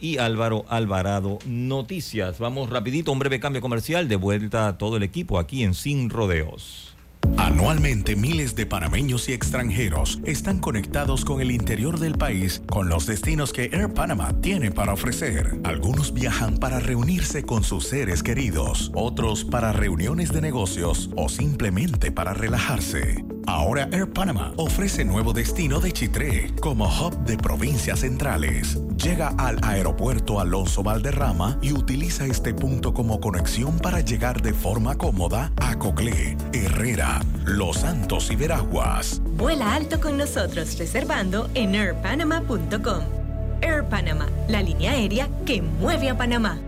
Y Álvaro Alvarado Noticias. Vamos rapidito, un breve cambio comercial, de vuelta a todo el equipo aquí en Sin Rodeos. Anualmente miles de panameños y extranjeros están conectados con el interior del país con los destinos que Air Panama tiene para ofrecer. Algunos viajan para reunirse con sus seres queridos, otros para reuniones de negocios o simplemente para relajarse. Ahora Air Panama ofrece nuevo destino de Chitré como hub de provincias centrales. Llega al aeropuerto Alonso Valderrama y utiliza este punto como conexión para llegar de forma cómoda a Coclé, Herrera, Los Santos y Veraguas. Vuela alto con nosotros reservando en airpanama.com. Air Panama, la línea aérea que mueve a Panamá.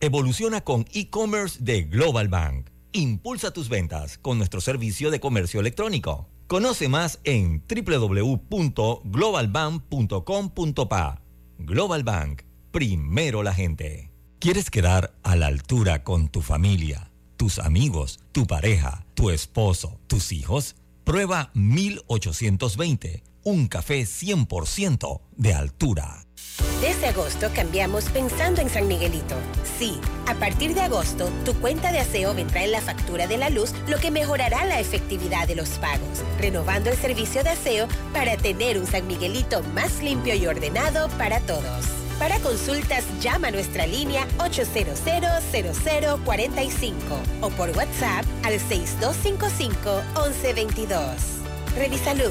Evoluciona con e-commerce de Global Bank Impulsa tus ventas con nuestro servicio de comercio electrónico. Conoce más en www.globalbank.com.pa. Global Bank, primero la gente. ¿Quieres quedar a la altura con tu familia, tus amigos, tu pareja, tu esposo, tus hijos? Prueba 1820, un café 100% de altura. Desde agosto cambiamos pensando en San Miguelito. Sí, a partir de agosto, tu cuenta de aseo vendrá en la factura de la luz, lo que mejorará la efectividad de los pagos, renovando el servicio de aseo para tener un San Miguelito más limpio y ordenado para todos. Para consultas, llama a nuestra línea 800-0045 o por WhatsApp al 6255-1122. Revisalud,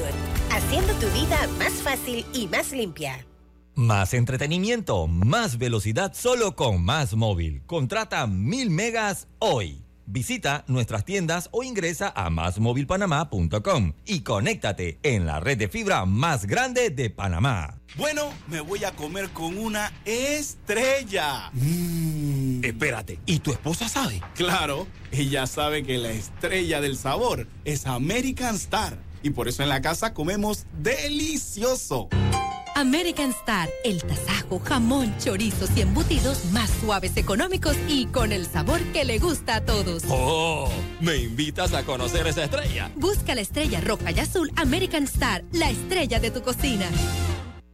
haciendo tu vida más fácil y más limpia. Más entretenimiento, más velocidad solo con Más Móvil. Contrata mil megas hoy. Visita nuestras tiendas o ingresa a másmóvilpanamá.com y conéctate en la red de fibra más grande de Panamá. Bueno, me voy a comer con una estrella. Mm. Espérate, ¿y tu esposa sabe? Claro, ella sabe que la estrella del sabor es American Star y por eso en la casa comemos delicioso. American Star, el tasajo, jamón, chorizos y embutidos más suaves, económicos y con el sabor que le gusta a todos. ¡Oh! ¿Me invitas a conocer esa estrella? Busca la estrella roja y azul American Star, la estrella de tu cocina.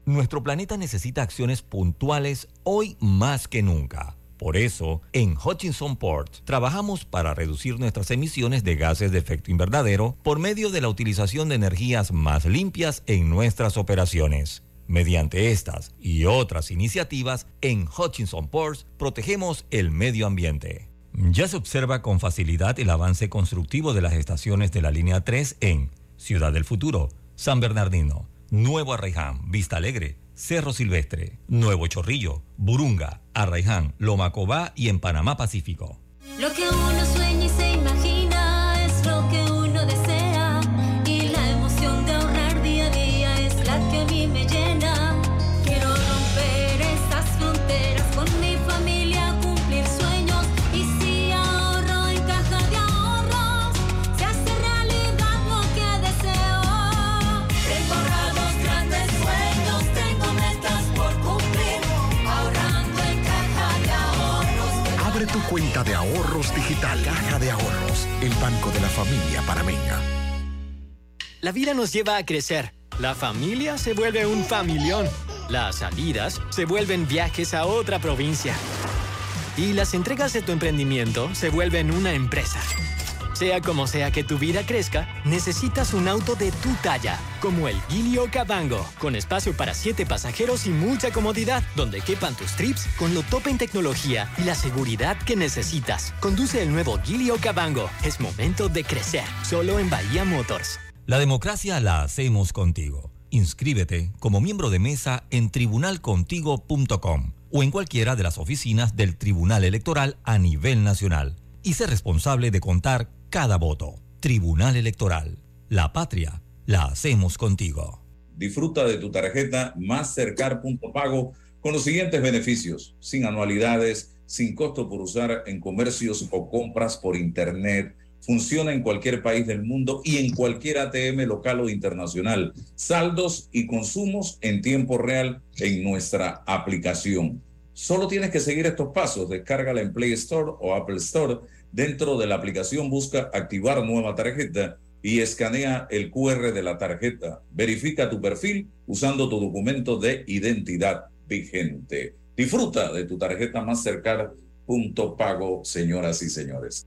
Nuestro planeta necesita acciones puntuales hoy más que nunca. Por eso, en Hutchinson Port trabajamos para reducir nuestras emisiones de gases de efecto invernadero por medio de la utilización de energías más limpias en nuestras operaciones. Mediante estas y otras iniciativas, en Hutchinson Ports protegemos el medio ambiente. Ya se observa con facilidad el avance constructivo de las estaciones de la línea 3 en Ciudad del Futuro, San Bernardino, Nuevo Arraiján, Vista Alegre, Cerro Silvestre, Nuevo Chorrillo, Burunga, Arraiján, Lomacobá y en Panamá Pacífico. Lo que uno sueña y se de ahorros digital. Caja de Ahorros, el banco de la familia panameña. La vida nos lleva a crecer. La familia se vuelve un familión. Las salidas se vuelven viajes a otra provincia. Y las entregas de tu emprendimiento se vuelven una empresa. Sea como sea que tu vida crezca, necesitas un auto de tu talla, como el Gilio Cabango, con espacio para siete pasajeros y mucha comodidad, donde quepan tus trips con lo top en tecnología y la seguridad que necesitas. Conduce el nuevo Gilio Cabango. Es momento de crecer, solo en Bahía Motors. La democracia la hacemos contigo. Inscríbete como miembro de mesa en tribunalcontigo.com o en cualquiera de las oficinas del Tribunal Electoral a nivel nacional y sé responsable de contar cada voto. Tribunal Electoral. La patria la hacemos contigo. Disfruta de tu tarjeta Mastercard Pago con los siguientes beneficios: sin anualidades, sin costo por usar en comercios o compras por Internet. Funciona en cualquier país del mundo y en cualquier ATM local o internacional. Saldos y consumos en tiempo real en nuestra aplicación. Solo tienes que seguir estos pasos. Descárgala en Play Store o Apple Store. Dentro de la aplicación busca activar nueva tarjeta y escanea el QR de la tarjeta. Verifica tu perfil usando tu documento de identidad vigente. Disfruta de tu tarjeta más cercana. Punto pago, señoras y señores.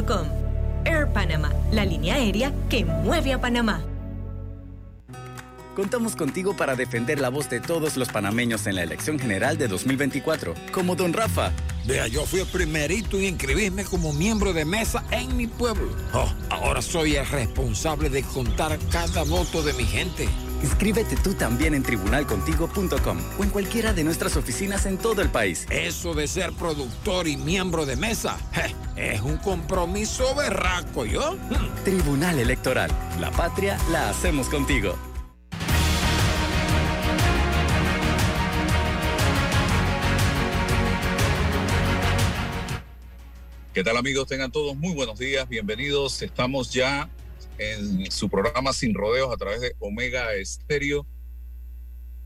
Air Panama, la línea aérea que mueve a Panamá. Contamos contigo para defender la voz de todos los panameños en la elección general de 2024, como don Rafa. Vea, yo fui el primerito en inscribirme como miembro de mesa en mi pueblo. Oh, ahora soy el responsable de contar cada voto de mi gente. Inscríbete tú también en tribunalcontigo.com o en cualquiera de nuestras oficinas en todo el país. Eso de ser productor y miembro de mesa je, es un compromiso berraco, ¿yo? Tribunal Electoral. La patria la hacemos contigo. ¿Qué tal amigos? Tengan todos muy buenos días, bienvenidos. Estamos ya en su programa Sin Rodeos a través de Omega Estéreo.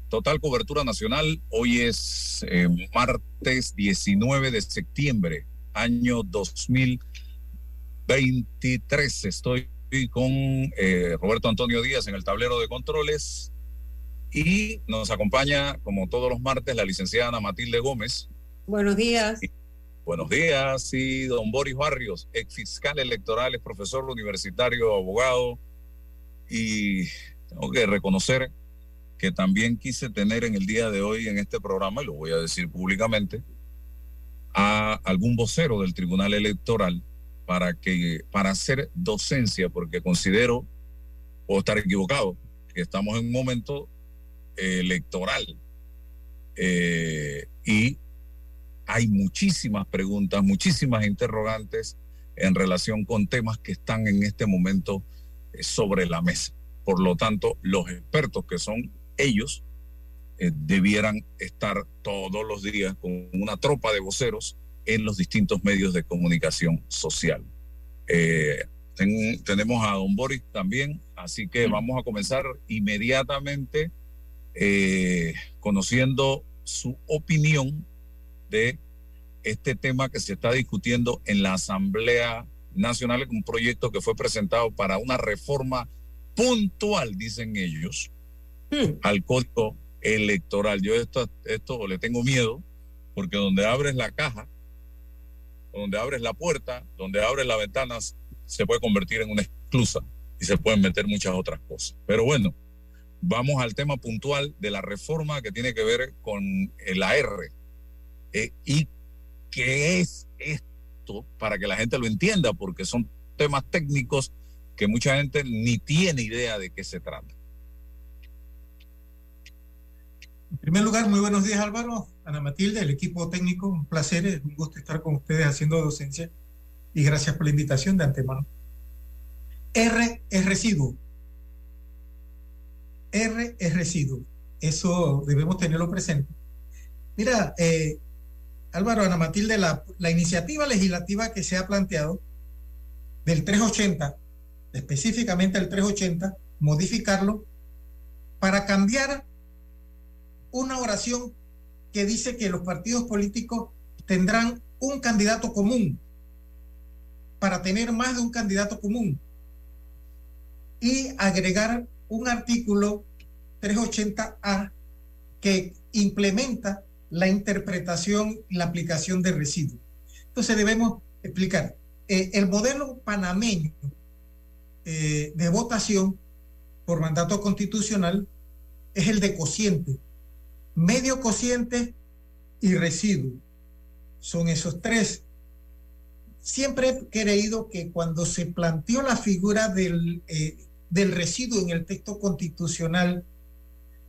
Total cobertura nacional. Hoy es eh, martes 19 de septiembre, año 2023. Estoy con eh, Roberto Antonio Díaz en el tablero de controles y nos acompaña, como todos los martes, la licenciada Ana Matilde Gómez. Buenos días. Buenos días, sí, don Boris Barrios, ex fiscal electoral, es profesor universitario, abogado, y tengo que reconocer que también quise tener en el día de hoy en este programa, y lo voy a decir públicamente, a algún vocero del Tribunal Electoral para que para hacer docencia, porque considero, o estar equivocado, que estamos en un momento electoral eh, y hay muchísimas preguntas, muchísimas interrogantes en relación con temas que están en este momento eh, sobre la mesa. Por lo tanto, los expertos que son ellos eh, debieran estar todos los días con una tropa de voceros en los distintos medios de comunicación social. Eh, ten, tenemos a don Boris también, así que vamos a comenzar inmediatamente conociendo su opinión de este tema que se está discutiendo en la Asamblea Nacional, un proyecto que fue presentado para una reforma puntual, dicen ellos, hmm. al código electoral. Yo esto, esto le tengo miedo, porque donde abres la caja, donde abres la puerta, donde abres las ventanas, se puede convertir en una exclusa y se pueden meter muchas otras cosas. Pero bueno, vamos al tema puntual de la reforma que tiene que ver con el AR eh, y qué es esto para que la gente lo entienda, porque son temas técnicos que mucha gente ni tiene idea de qué se trata. En primer lugar, muy buenos días Álvaro, Ana Matilde, el equipo técnico, un placer, un gusto estar con ustedes haciendo docencia y gracias por la invitación de antemano. R es residuo. R es residuo. Eso debemos tenerlo presente. Mira, eh, Álvaro, Ana Matilde, la, iniciativa legislativa que se ha planteado del 380, específicamente el 380, modificarlo para cambiar una oración que dice que los partidos políticos tendrán un candidato común para tener más de un candidato común y agregar un artículo 380A que implementa la interpretación y la aplicación de residuos. Entonces debemos explicar, eh, el modelo panameño eh, de votación por mandato constitucional es el de cociente, medio cociente y residuo. Son esos tres. Siempre he creído que cuando se planteó la figura del, eh, del residuo en el texto constitucional,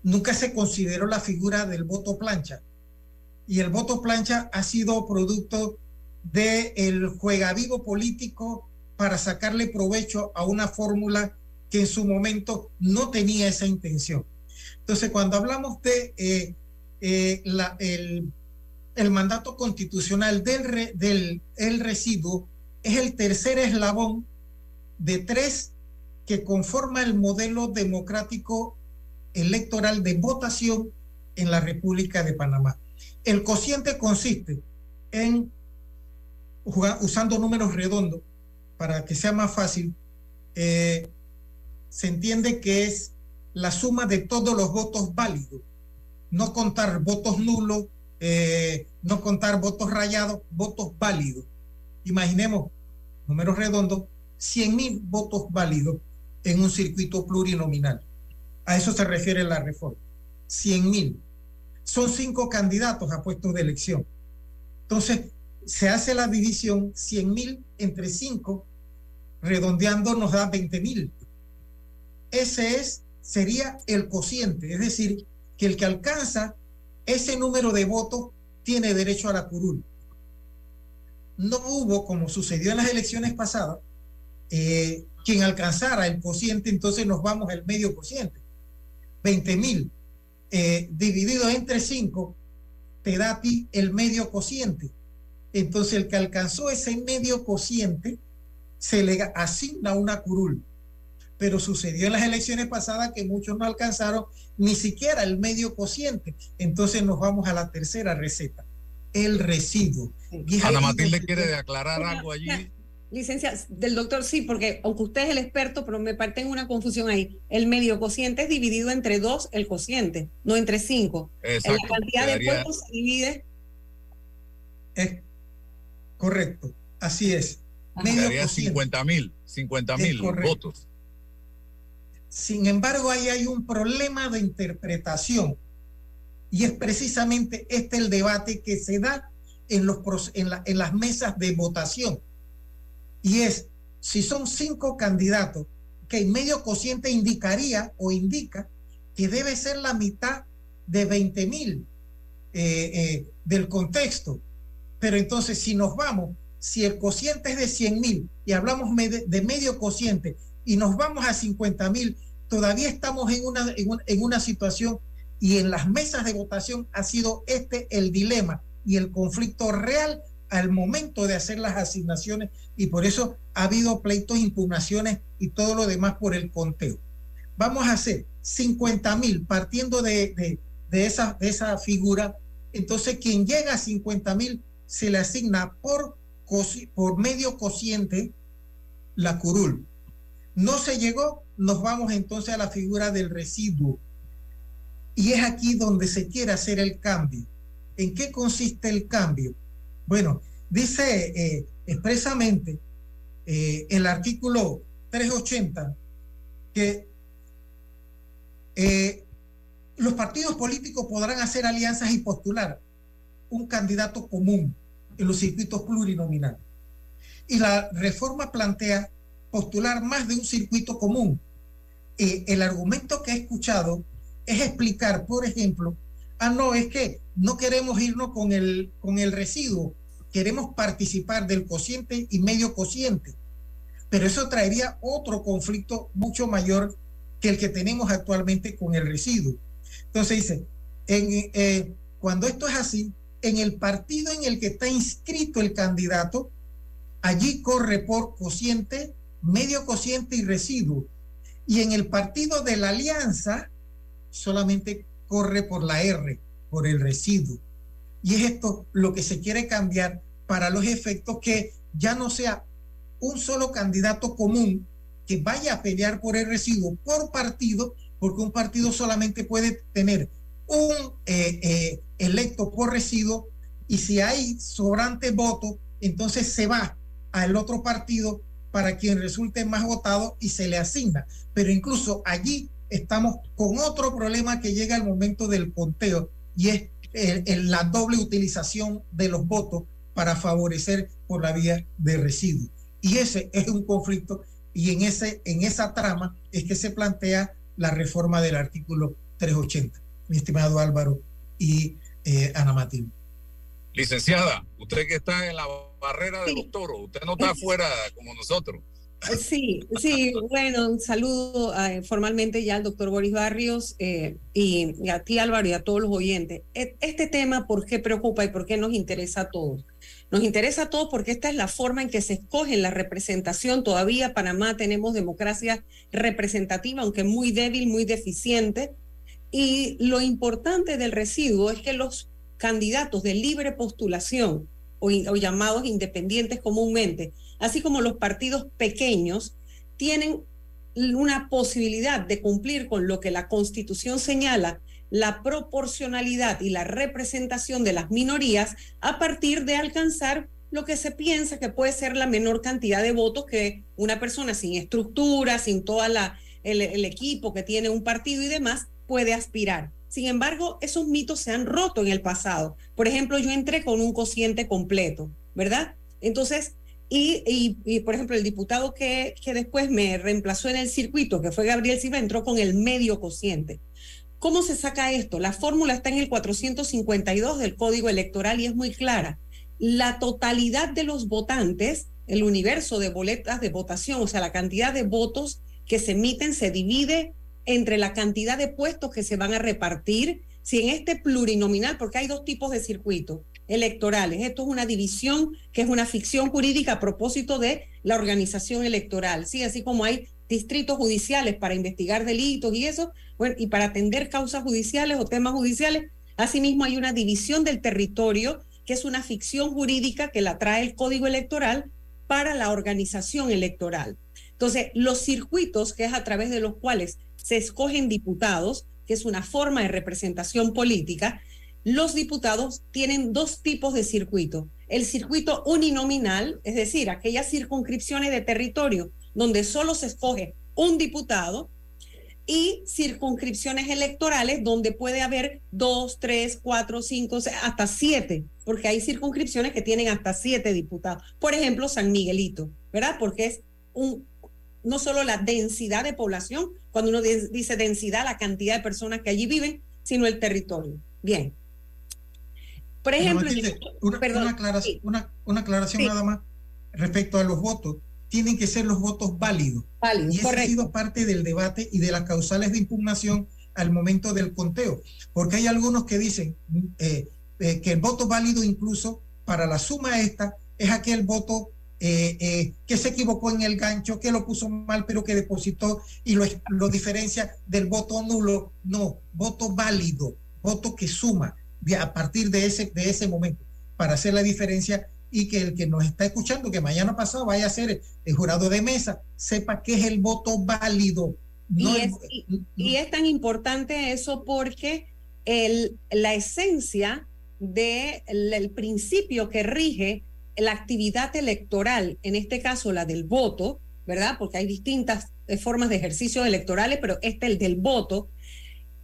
nunca se consideró la figura del voto plancha y el voto plancha ha sido producto del el juegavivo político para sacarle provecho a una fórmula que en su momento no tenía esa intención. Entonces, cuando hablamos de eh, eh, el, mandato constitucional del, re, del el residuo, es el tercer eslabón de tres que conforma el modelo democrático electoral de votación en la República de Panamá. El cociente consiste en, usando números redondos para que sea más fácil, eh, se entiende que es la suma de todos los votos válidos, no contar votos nulos, eh, no contar votos rayados, votos válidos. Imaginemos, números redondos, 100 mil votos válidos en un circuito plurinominal. A eso se refiere la reforma. 100 mil. Son cinco candidatos a puestos de elección. Entonces, se hace la división 100 mil entre cinco, redondeando nos da 20 mil. Ese es, sería el cociente, es decir, que el que alcanza ese número de votos tiene derecho a la curul. No hubo, como sucedió en las elecciones pasadas, eh, quien alcanzara el cociente, entonces nos vamos al medio cociente. 20 mil eh, dividido entre 5 te da a ti el medio cociente. Entonces el que alcanzó ese medio cociente se le asigna una curul. Pero sucedió en las elecciones pasadas que muchos no alcanzaron ni siquiera el medio cociente. Entonces nos vamos a la tercera receta, el residuo. Ana Matilde quiere aclarar algo allí. Licencia, del doctor, sí, porque aunque usted es el experto, pero me parte en una confusión ahí. El medio cociente es dividido entre dos el cociente, no entre cinco. Exacto, la cantidad de votos se divide. Es correcto, así es. Medio 50 mil, 50 mil votos. Sin embargo, ahí hay un problema de interpretación y es precisamente este el debate que se da en, los, en, la, en las mesas de votación y es, si son cinco candidatos, que el medio cociente indicaría o indica que debe ser la mitad de 20 mil eh, eh, del contexto. Pero entonces, si nos vamos, si el cociente es de 100 mil y hablamos de medio cociente y nos vamos a 50 mil, todavía estamos en una, en, una, en una situación y en las mesas de votación ha sido este el dilema y el conflicto real al momento de hacer las asignaciones y por eso ha habido pleitos, impugnaciones y todo lo demás por el conteo. Vamos a hacer 50 mil partiendo de, de, esa, de esa figura. Entonces, quien llega a 50 mil se le asigna por, por medio cociente la curul. No se llegó, nos vamos entonces a la figura del residuo. Y es aquí donde se quiere hacer el cambio. ¿En qué consiste el cambio? Bueno, dice eh, expresamente eh, el artículo 380 que eh, los partidos políticos podrán hacer alianzas y postular un candidato común en los circuitos plurinominales. Y la reforma plantea postular más de un circuito común. el argumento que he escuchado es explicar, por ejemplo, ah, no, es que no queremos irnos con el, con el residuo, queremos participar del cociente y medio cociente. Pero eso traería otro conflicto mucho mayor que el que tenemos actualmente con el residuo. Entonces dice, eh, cuando esto es así, en el partido en el que está inscrito el candidato, allí corre por cociente, medio cociente y residuo. Y en el partido de la alianza, solamente corre por la R, por el residuo. Y es esto lo que se quiere cambiar para los efectos que ya no sea un solo candidato común que vaya a pelear por el residuo por partido, porque un partido solamente puede tener un eh, eh, electo por residuo y si hay sobrante votos, entonces se va al otro partido para quien resulte más votado y se le asigna. Pero incluso allí estamos con otro problema que llega al momento del conteo y es la doble utilización de los votos para favorecer por la vía de residuos. Y ese es un conflicto y en, ese, en esa trama es que se plantea la reforma del artículo 380, mi estimado Álvaro y eh, Ana Matilde. Licenciada, usted que está en la barrera de los toros, usted no está afuera como nosotros. Sí, sí, bueno, un saludo eh, formalmente ya al doctor Boris Barrios eh, y, a ti Álvaro y a todos los oyentes. E- Este tema, ¿por qué preocupa y por qué nos interesa a todos? Nos interesa a todos porque esta es la forma en que se escoge la representación. Todavía Panamá tenemos democracia representativa, aunque muy débil, muy deficiente. Y lo importante del residuo es que los candidatos de libre postulación o llamados independientes comúnmente, así como los partidos pequeños, tienen una posibilidad de cumplir con lo que la Constitución señala, la proporcionalidad y la representación de las minorías a partir de alcanzar lo que se piensa que puede ser la menor cantidad de votos que una persona sin estructura, sin toda la el, el equipo que tiene un partido y demás puede aspirar. Sin embargo, esos mitos se han roto en el pasado. Por ejemplo, yo entré con un cociente completo, ¿verdad? Entonces, y, por ejemplo, el diputado que, que después me reemplazó en el circuito, que fue Gabriel Silva, entró con el medio cociente. ¿Cómo se saca esto? La fórmula está en el 452 del Código Electoral y es muy clara. La totalidad de los votantes, el universo de boletas de votación, o sea, la cantidad de votos que se emiten se divide entre la cantidad de puestos que se van a repartir. Si en este plurinominal, porque hay dos tipos de circuitos electorales, esto es una división que es una ficción jurídica a propósito de la organización electoral, ¿sí? Así como hay distritos judiciales para investigar delitos y eso, bueno, y para atender causas judiciales o temas judiciales, asimismo hay una división del territorio que es una ficción jurídica que la trae el Código Electoral para la organización electoral. Entonces, los circuitos, que es a través de los cuales se escogen diputados, que es una forma de representación política, los diputados tienen dos tipos de circuito. El circuito uninominal, es decir, aquellas circunscripciones de territorio donde solo se escoge un diputado, y circunscripciones electorales donde puede haber dos, tres, cuatro, cinco, hasta siete, porque hay circunscripciones que tienen hasta siete diputados. Por ejemplo, San Miguelito, ¿verdad? Porque es un, no solo la densidad de población, cuando uno dice densidad, la cantidad de personas que allí viven, sino el territorio. Bien. Por ejemplo, Matilde, una, una aclaración, una, una aclaración Sí. nada más respecto a los votos. Tienen que ser los votos válidos. Y eso ha correcto. sido parte del debate y de las causales de impugnación al momento del conteo. Porque hay algunos que dicen eh, eh, que el voto válido incluso para la suma esta es aquel voto eh, eh, que se equivocó en el gancho, que lo puso mal, pero que depositó y lo, lo diferencia del voto nulo. No, voto válido, voto que suma de- a partir de ese, de ese momento para hacer la diferencia y que el que nos está escuchando, que mañana pasado vaya a ser el jurado de mesa, sepa que es el voto válido. No y, es, y- y es tan importante eso porque el, la esencia del el principio que rige la actividad electoral, en este caso la del voto, ¿verdad? Porque hay distintas eh, formas de ejercicios electorales, pero este, el del voto,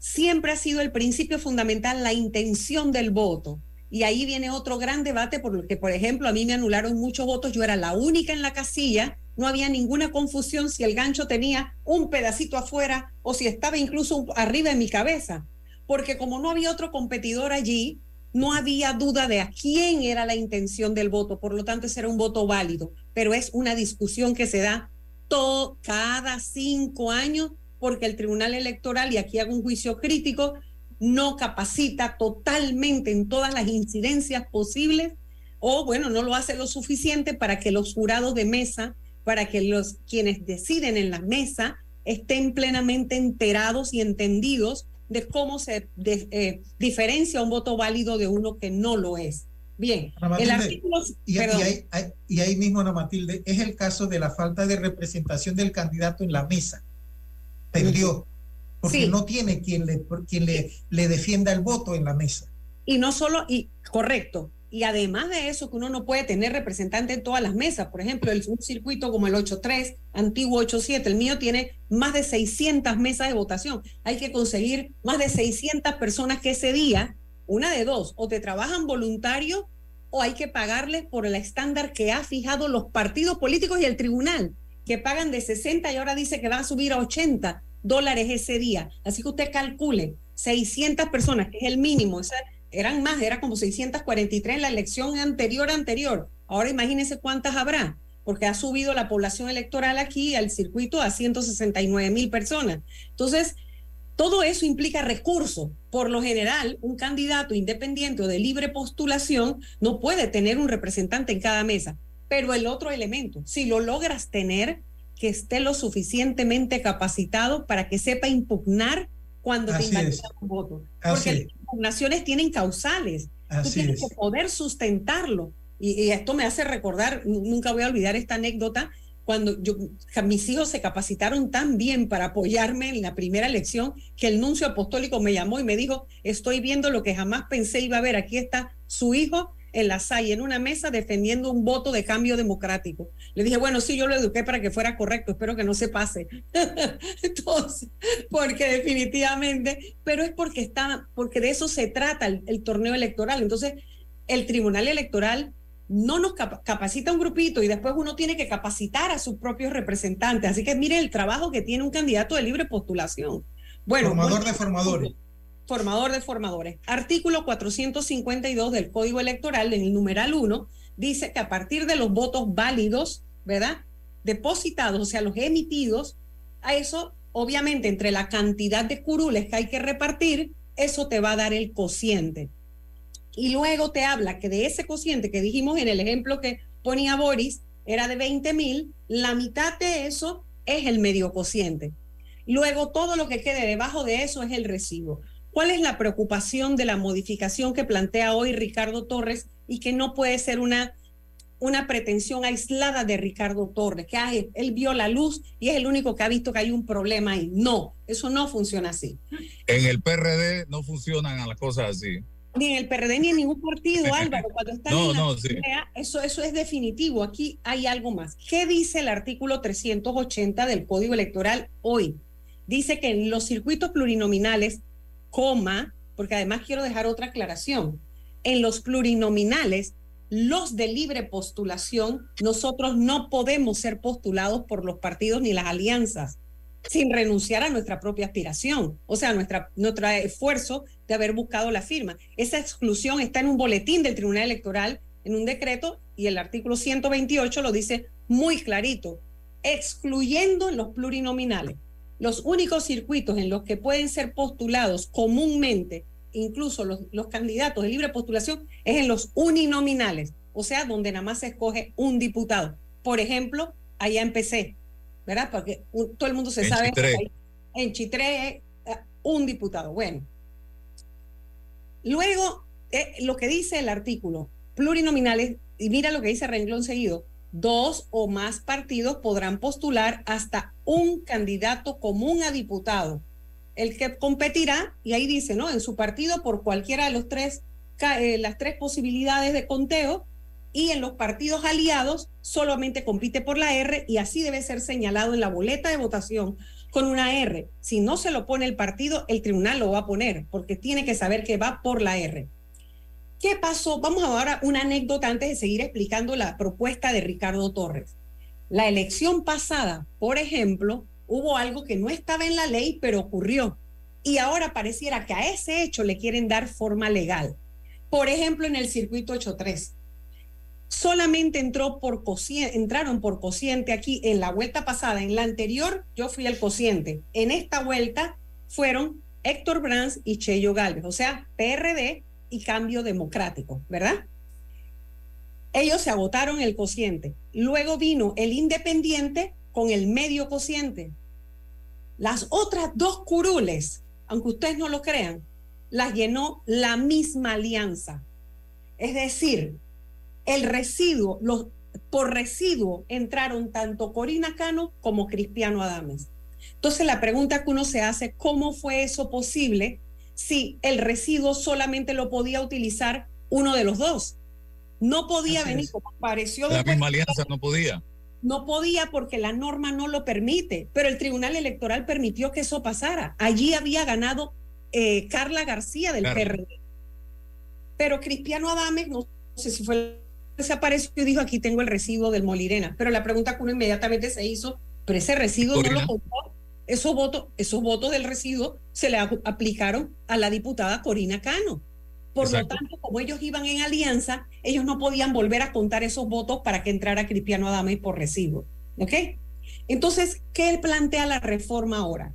siempre ha sido el principio fundamental, la intención del voto. Y ahí viene otro gran debate, porque, por ejemplo, a mí me anularon muchos votos, yo era la única en la casilla, no había ninguna confusión si el gancho tenía un pedacito afuera o si estaba incluso arriba de mi cabeza, porque como no había otro competidor allí, no había duda de a quién era la intención del voto, por lo tanto ese era un voto válido, pero es una discusión que se da todo, cada cinco años, porque el Tribunal Electoral, y aquí hago un juicio crítico, no capacita totalmente en todas las incidencias posibles o bueno, no lo hace lo suficiente para que los jurados de mesa, para que los quienes deciden en la mesa estén plenamente enterados y entendidos de cómo se de- eh, diferencia un voto válido de uno que no lo es. Bien, el artículo, y, ahí- y ahí mismo, Ana Matilde, es el caso de la falta de representación del candidato en la mesa. Perdió, porque Sí. no tiene quien, le, quien le, le defienda el voto en la mesa. Y no solo, y correcto, y además de eso, que uno no puede tener representante en todas las mesas. Por ejemplo, el, un circuito como el 8.3, antiguo 8.7, el mío tiene más de 600 mesas de votación. Hay que conseguir más de 600 personas que ese día, una de dos, o te trabajan voluntarios o hay que pagarles por el estándar que ha fijado los partidos políticos y el tribunal, que pagan de 60 y ahora dice que van a subir a 80 dólares ese día. Así que usted calcule 600 personas, que es el mínimo, eran más, era como 643 en la elección anterior anterior. Ahora imagínense cuántas habrá. porque ha subido la población electoral aquí al circuito a 169 mil personas. Entonces, todo eso implica recursos. Por lo general, un candidato independiente o de libre postulación no puede tener un representante en cada mesa. Pero el otro elemento, si lo logras tener, que esté lo suficientemente capacitado para que sepa impugnar cuando te invalidan un voto. Porque las impugnaciones tienen causales. Tú tienes que poder sustentarlo. Y, y, esto me hace recordar, nunca voy a olvidar esta anécdota, cuando yo, mis hijos se capacitaron tan bien para apoyarme en la primera elección que el nuncio apostólico me llamó y me dijo, estoy viendo lo que jamás pensé iba a ver, aquí está su hijo en la SAI, en una mesa defendiendo un voto de cambio democrático. Le dije, bueno, sí, yo lo eduqué para que fuera correcto, espero que no se pase. Entonces, porque definitivamente, pero es porque está, porque de eso se trata el, el torneo electoral. Entonces, el Tribunal Electoral no nos capacita un grupito y después uno tiene que capacitar a sus propios representantes. Así que mire el trabajo que tiene un candidato de libre postulación. Bueno, formador de formadores. Formador de formadores. Artículo 452 del Código Electoral, en el numeral 1, dice que a partir de los votos válidos, ¿verdad? Depositados, o sea, los emitidos, a eso, obviamente, entre la cantidad de curules que hay que repartir, eso te va a dar el cociente y luego te habla que de ese cociente que dijimos en el ejemplo que ponía Boris, era de 20 mil, la mitad de eso es el medio cociente. Luego todo lo que quede debajo de eso es el recibo. ¿Cuál es la preocupación de la modificación que plantea hoy Ricardo Torres y que no puede ser una, una pretensión aislada de Ricardo Torres, que él vio la luz y es el único que ha visto que hay un problema ahí? No, eso no funciona así. En el PRD no funcionan las cosas así ni en el PRD ni en ningún partido, Álvaro, cuando están en la eso, eso es definitivo. Aquí hay algo más. ¿Qué dice el artículo 380 del Código Electoral hoy? Dice que en los circuitos plurinominales, coma, porque además quiero dejar otra aclaración, en los plurinominales, los de libre postulación, nosotros no podemos ser postulados por los partidos ni las alianzas sin renunciar a nuestra propia aspiración, o sea, nuestra, nuestro esfuerzo de haber buscado la firma. Esa exclusión está en un boletín del Tribunal Electoral, en un decreto, y el artículo 128 lo dice muy clarito, excluyendo los plurinominales. Los únicos circuitos en los que pueden ser postulados comúnmente, incluso los, los candidatos de libre postulación, es en los uninominales, o sea, donde nada más se escoge un diputado. Por ejemplo, allá empecé, ¿verdad? Porque todo el mundo se sabe Chitré. en Chitré eh, un diputado. Bueno. Luego, eh, lo que dice el artículo, plurinominales, y mira lo que dice renglón seguido, dos o más partidos podrán postular hasta un candidato común a diputado. El que competirá, y ahí dice, ¿no? En su partido por cualquiera de los tres, eh, las tres posibilidades de conteo, y en los partidos aliados solamente compite por la R y así debe ser señalado en la boleta de votación con una R. Si no se lo pone el partido, el tribunal lo va a poner porque tiene que saber que va por la R. ¿Qué pasó? Vamos ahora a una anécdota antes de seguir explicando la propuesta de Ricardo Torres. La elección pasada, por ejemplo, hubo algo que no estaba en la ley, pero ocurrió. Y ahora pareciera que a ese hecho le quieren dar forma legal. Por ejemplo, en el circuito 83 solamente entró por entraron por cociente aquí en la vuelta pasada. En la anterior yo fui el cociente. En esta vuelta fueron Héctor Brands y Cheyo Galvez, o sea, PRD y Cambio Democrático, ¿verdad? Ellos se agotaron el cociente. Luego vino el independiente con el medio cociente. Las otras dos curules, aunque ustedes no lo crean, las llenó la misma alianza. Es decir, el residuo, los, por residuo entraron tanto Corina Cano como Cristiano Adames. Entonces la pregunta que uno se hace, ¿cómo fue eso posible si el residuo solamente lo podía utilizar uno de los dos? No podía Así venir, es. como pareció. La misma alianza no podía. no podía porque la norma no lo permite, pero el Tribunal Electoral permitió que eso pasara. Allí había ganado eh, Carla García del Carla. PRD. Pero Cristiano Adames, no sé si fue, se apareció y dijo, aquí tengo el residuo del Molirena. Pero la pregunta que uno inmediatamente se hizo, pero ese residuo no lo contó. Esos votos, esos votos del residuo se le ap- aplicaron a la diputada Corina Cano. Por Exacto. lo tanto, como ellos iban en alianza, ellos no podían volver a contar esos votos para que entrara Cristiano Adames por recibo. ¿Ok? Entonces, ¿qué plantea la reforma ahora?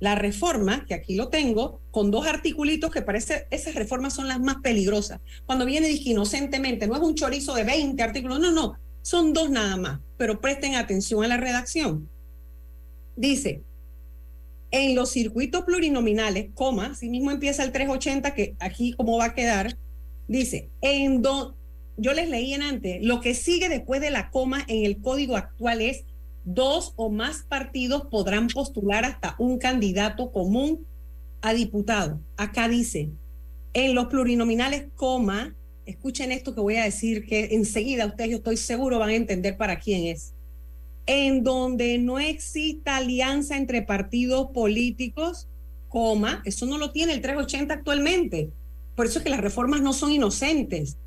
La reforma, que aquí lo tengo, con dos articulitos que parece, esas reformas son las más peligrosas. Cuando viene dizque inocentemente, no es un chorizo de 20 artículos, no, no, son dos nada más, pero presten atención a la redacción. Dice, en los circuitos plurinominales, coma, así mismo empieza el 380, que aquí cómo va a quedar, dice, en do, yo les leí en antes, lo que sigue después de la coma en el código actual es dos o más partidos podrán postular hasta un candidato común a diputado. Acá dice, en los plurinominales, coma, escuchen esto que voy a decir, que enseguida ustedes, yo estoy seguro, van a entender para quién es. En donde no exista alianza entre partidos políticos, coma, eso no lo tiene el 380 actualmente. Por eso es que las reformas no son inocentes.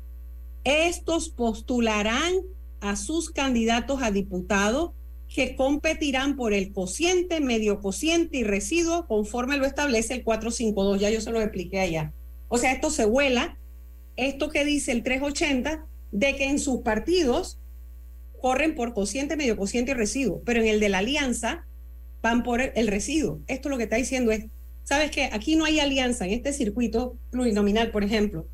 Estos postularán a sus candidatos a diputado que competirán por el cociente, medio cociente y residuo conforme lo establece el 452. Ya yo se lo expliqué allá. O sea, esto se vuela, esto que dice el 380, de que en sus partidos corren por cociente, medio cociente y residuo, pero en el de la alianza van por el, residuo. Esto lo que está diciendo es, ¿sabes qué? Aquí no hay alianza en este circuito plurinominal, por ejemplo.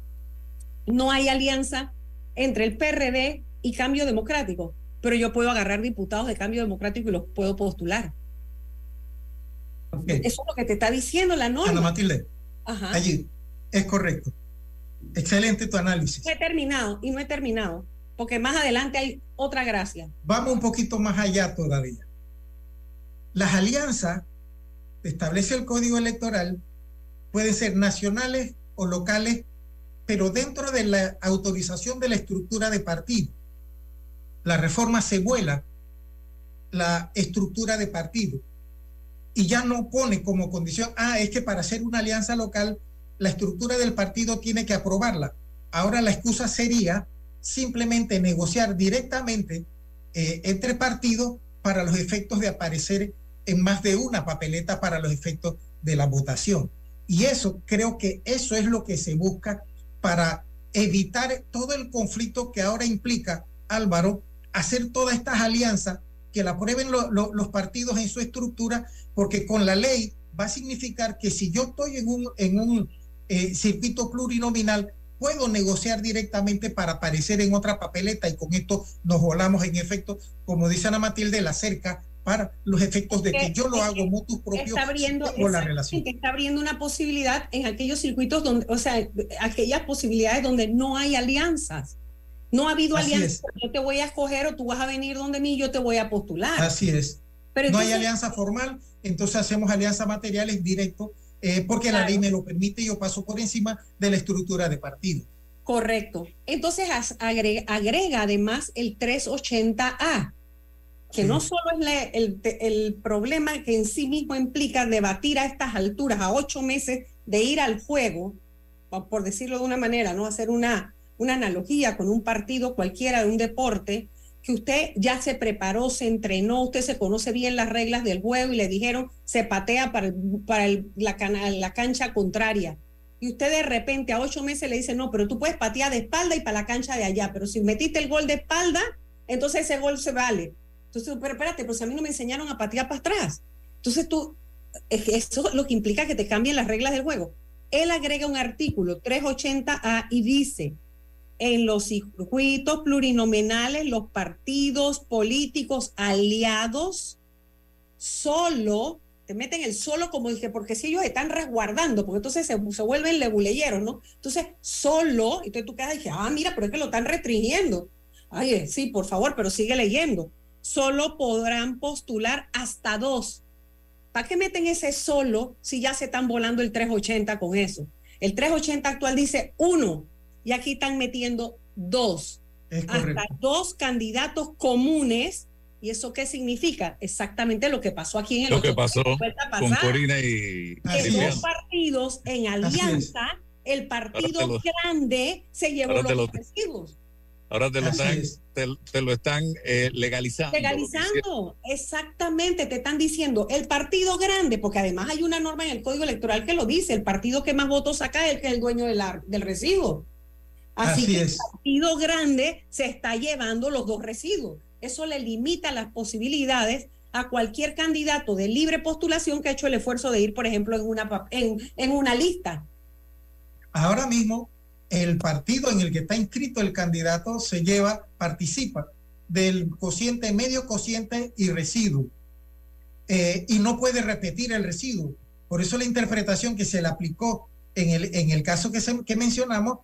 No hay alianza entre el PRD y Cambio Democrático, pero yo puedo agarrar diputados de Cambio Democrático y los puedo postular. Eso es lo que te está diciendo la norma. Ana Matilde, Ajá. allí es correcto. Excelente tu análisis. No he terminado y no he terminado, porque más adelante hay otra gracia. Vamos un poquito más allá todavía. Las alianzas, establece el código electoral, pueden ser nacionales o locales, pero dentro de la autorización de la estructura de partido. La reforma se vuela la estructura de partido y ya no pone como condición, ah, es que para hacer una alianza local, la estructura del partido tiene que aprobarla. Ahora la excusa sería simplemente negociar directamente eh, entre partidos para los efectos de aparecer en más de una papeleta para los efectos de la votación. Y eso, creo que eso es lo que se busca para evitar todo el conflicto que ahora implica, Álvaro, hacer todas estas alianzas, que la lo- los partidos en su estructura, porque con la ley va a significar que si yo estoy en un, en un eh, circuito plurinominal, puedo negociar directamente para aparecer en otra papeleta y con esto nos volamos en efecto, como dice Ana Matilde, la cerca para los efectos de que yo lo hago mutuo propio está abriendo, o la relación. exactamente, está abriendo una posibilidad en aquellos circuitos donde, o sea, aquellas posibilidades donde no hay alianzas. No ha habido Así alianzas. Yo te voy a escoger o tú vas a venir donde mí, yo te voy a postular. Así es. Pero no hay entonces- alianza formal, entonces hacemos alianza materiales directo, eh, porque la ley me lo permite y yo paso por encima de la estructura de partido. Correcto. Entonces agrega, agrega además el 380A, que no solo es la- el, problema que en sí mismo implica debatir a estas alturas, a ocho meses de ir al juego, por decirlo de una manera, no hacer una, una analogía con un partido cualquiera de un deporte, que usted ya se preparó, se entrenó, usted se conoce bien las reglas del juego y le dijeron se patea para, para la, la cancha contraria. Y usted de repente a ocho meses le dice, no, pero tú puedes patear de espalda y para la cancha de allá, pero si metiste el gol de espalda, entonces ese gol se vale. Entonces, pero espérate, si a mí no me enseñaron a patear para atrás. Entonces tú, eso es lo que implica que te cambien las reglas del juego. Él agrega un artículo 380A y dice, en los circuitos plurinominales, los partidos políticos aliados solo, te meten el solo como dije, porque si ellos están resguardando, porque entonces se, vuelven leguleyeros, ¿no? Entonces, solo, entonces tú quedas y dices, ah, mira, pero es que lo están restringiendo. Ay, sí, por favor, pero sigue leyendo. Solo podrán postular hasta dos. ¿Para qué meten ese solo si ya se están volando el 380 con eso? El 380 actual dice uno y aquí están metiendo dos. Es Hasta dos candidatos comunes. ¿Y eso qué significa? Exactamente lo que pasó aquí en el Lo que pasó con Corina y que dos partidos en alianza, el partido lo- grande se llevó los lo- residuos. Ahora te lo Así están, es. te, te lo están eh, legalizando. Legalizando, exactamente, te están diciendo el partido grande, porque además hay una norma en el Código Electoral que lo dice, el partido que más votos saca es el que es el dueño del, ar- del residuo. Así, Así que es. el partido grande se está llevando los dos residuos. Eso le limita las posibilidades a cualquier candidato de libre postulación que ha hecho el esfuerzo de ir, por ejemplo, en una, en, en una lista. Ahora mismo, el partido en el que está inscrito el candidato se lleva, participa del cociente medio, cociente y residuo. Eh, y no puede repetir el residuo. Por eso la interpretación que se le aplicó en el, en el caso que, se- que mencionamos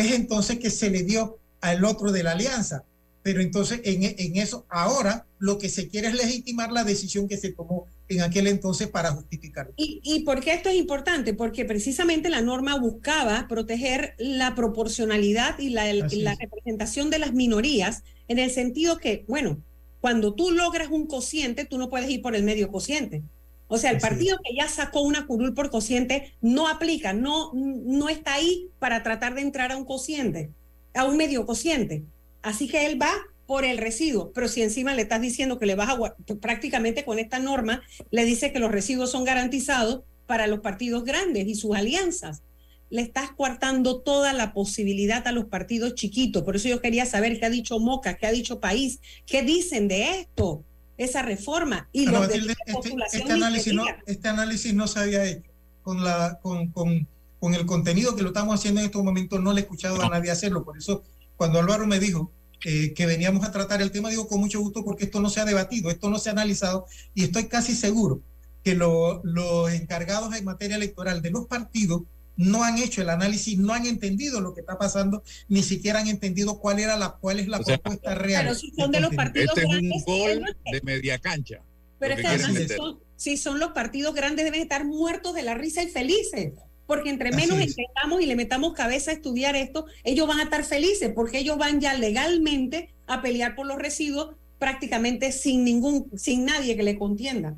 es entonces que se le dio al otro de la alianza. Pero entonces en, en eso, ahora lo que se quiere es legitimar la decisión que se tomó en aquel entonces para justificarlo. ¿Y, ¿Y por qué esto es importante? Porque precisamente la norma buscaba proteger la proporcionalidad y la, el- la es. representación de las minorías, en el sentido que, bueno, cuando tú logras un cociente, tú no puedes ir por el medio cociente. O sea, el partido que ya sacó una curul por cociente no aplica, no, no está ahí para tratar de entrar a un cociente, a un medio cociente. Así que él va por el residuo, pero si encima le estás diciendo que le vas a prácticamente con esta norma, le dice que los residuos son garantizados para los partidos grandes y sus alianzas. Le estás coartando toda la posibilidad a los partidos chiquitos. Por eso yo quería saber qué ha dicho Moca, qué ha dicho País, qué dicen de esto, esa reforma y de libre este, este análisis no, este análisis no se había hecho con, la, con, con, con el contenido que lo estamos haciendo en estos momentos, no le he escuchado a nadie hacerlo. Por eso, cuando Álvaro me dijo eh, que veníamos a tratar el tema, digo con mucho gusto porque esto no se ha debatido, esto no se ha analizado y estoy casi seguro que lo- los encargados en materia electoral de los partidos no han hecho el análisis, no han entendido lo que está pasando, ni siquiera han entendido cuál era la cuál es la O sea, propuesta real. Pero si son de los partidos Este es un grandes, gol de media cancha. Pero es que además si son, si son los partidos grandes deben estar muertos de la risa y felices. Porque entre menos es. entendamos y le metamos cabeza a estudiar esto, ellos van a estar felices porque ellos van ya legalmente a pelear por los residuos prácticamente sin ningún, sin nadie que le contienda.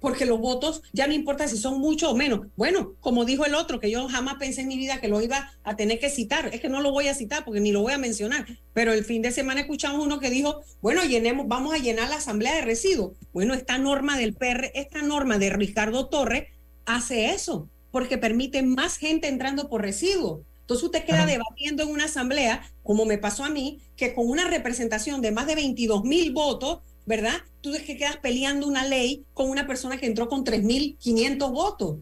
Porque los votos ya no importa si son muchos o menos. Bueno, como dijo el otro, que yo jamás pensé en mi vida que lo iba a tener que citar. Es que no lo voy a citar porque ni lo voy a mencionar. Pero el fin de semana escuchamos uno que dijo, bueno, llenemos, vamos a llenar la asamblea de residuos. Bueno, esta norma del PR, esta norma de Ricardo Torres hace eso, porque permite más gente entrando por residuos. Entonces usted queda Ajá. debatiendo en una asamblea, como me pasó a mí, que con una representación de más de 22 mil votos, ¿verdad? Tú es que quedas peleando una ley con una persona que entró con 3.500 votos.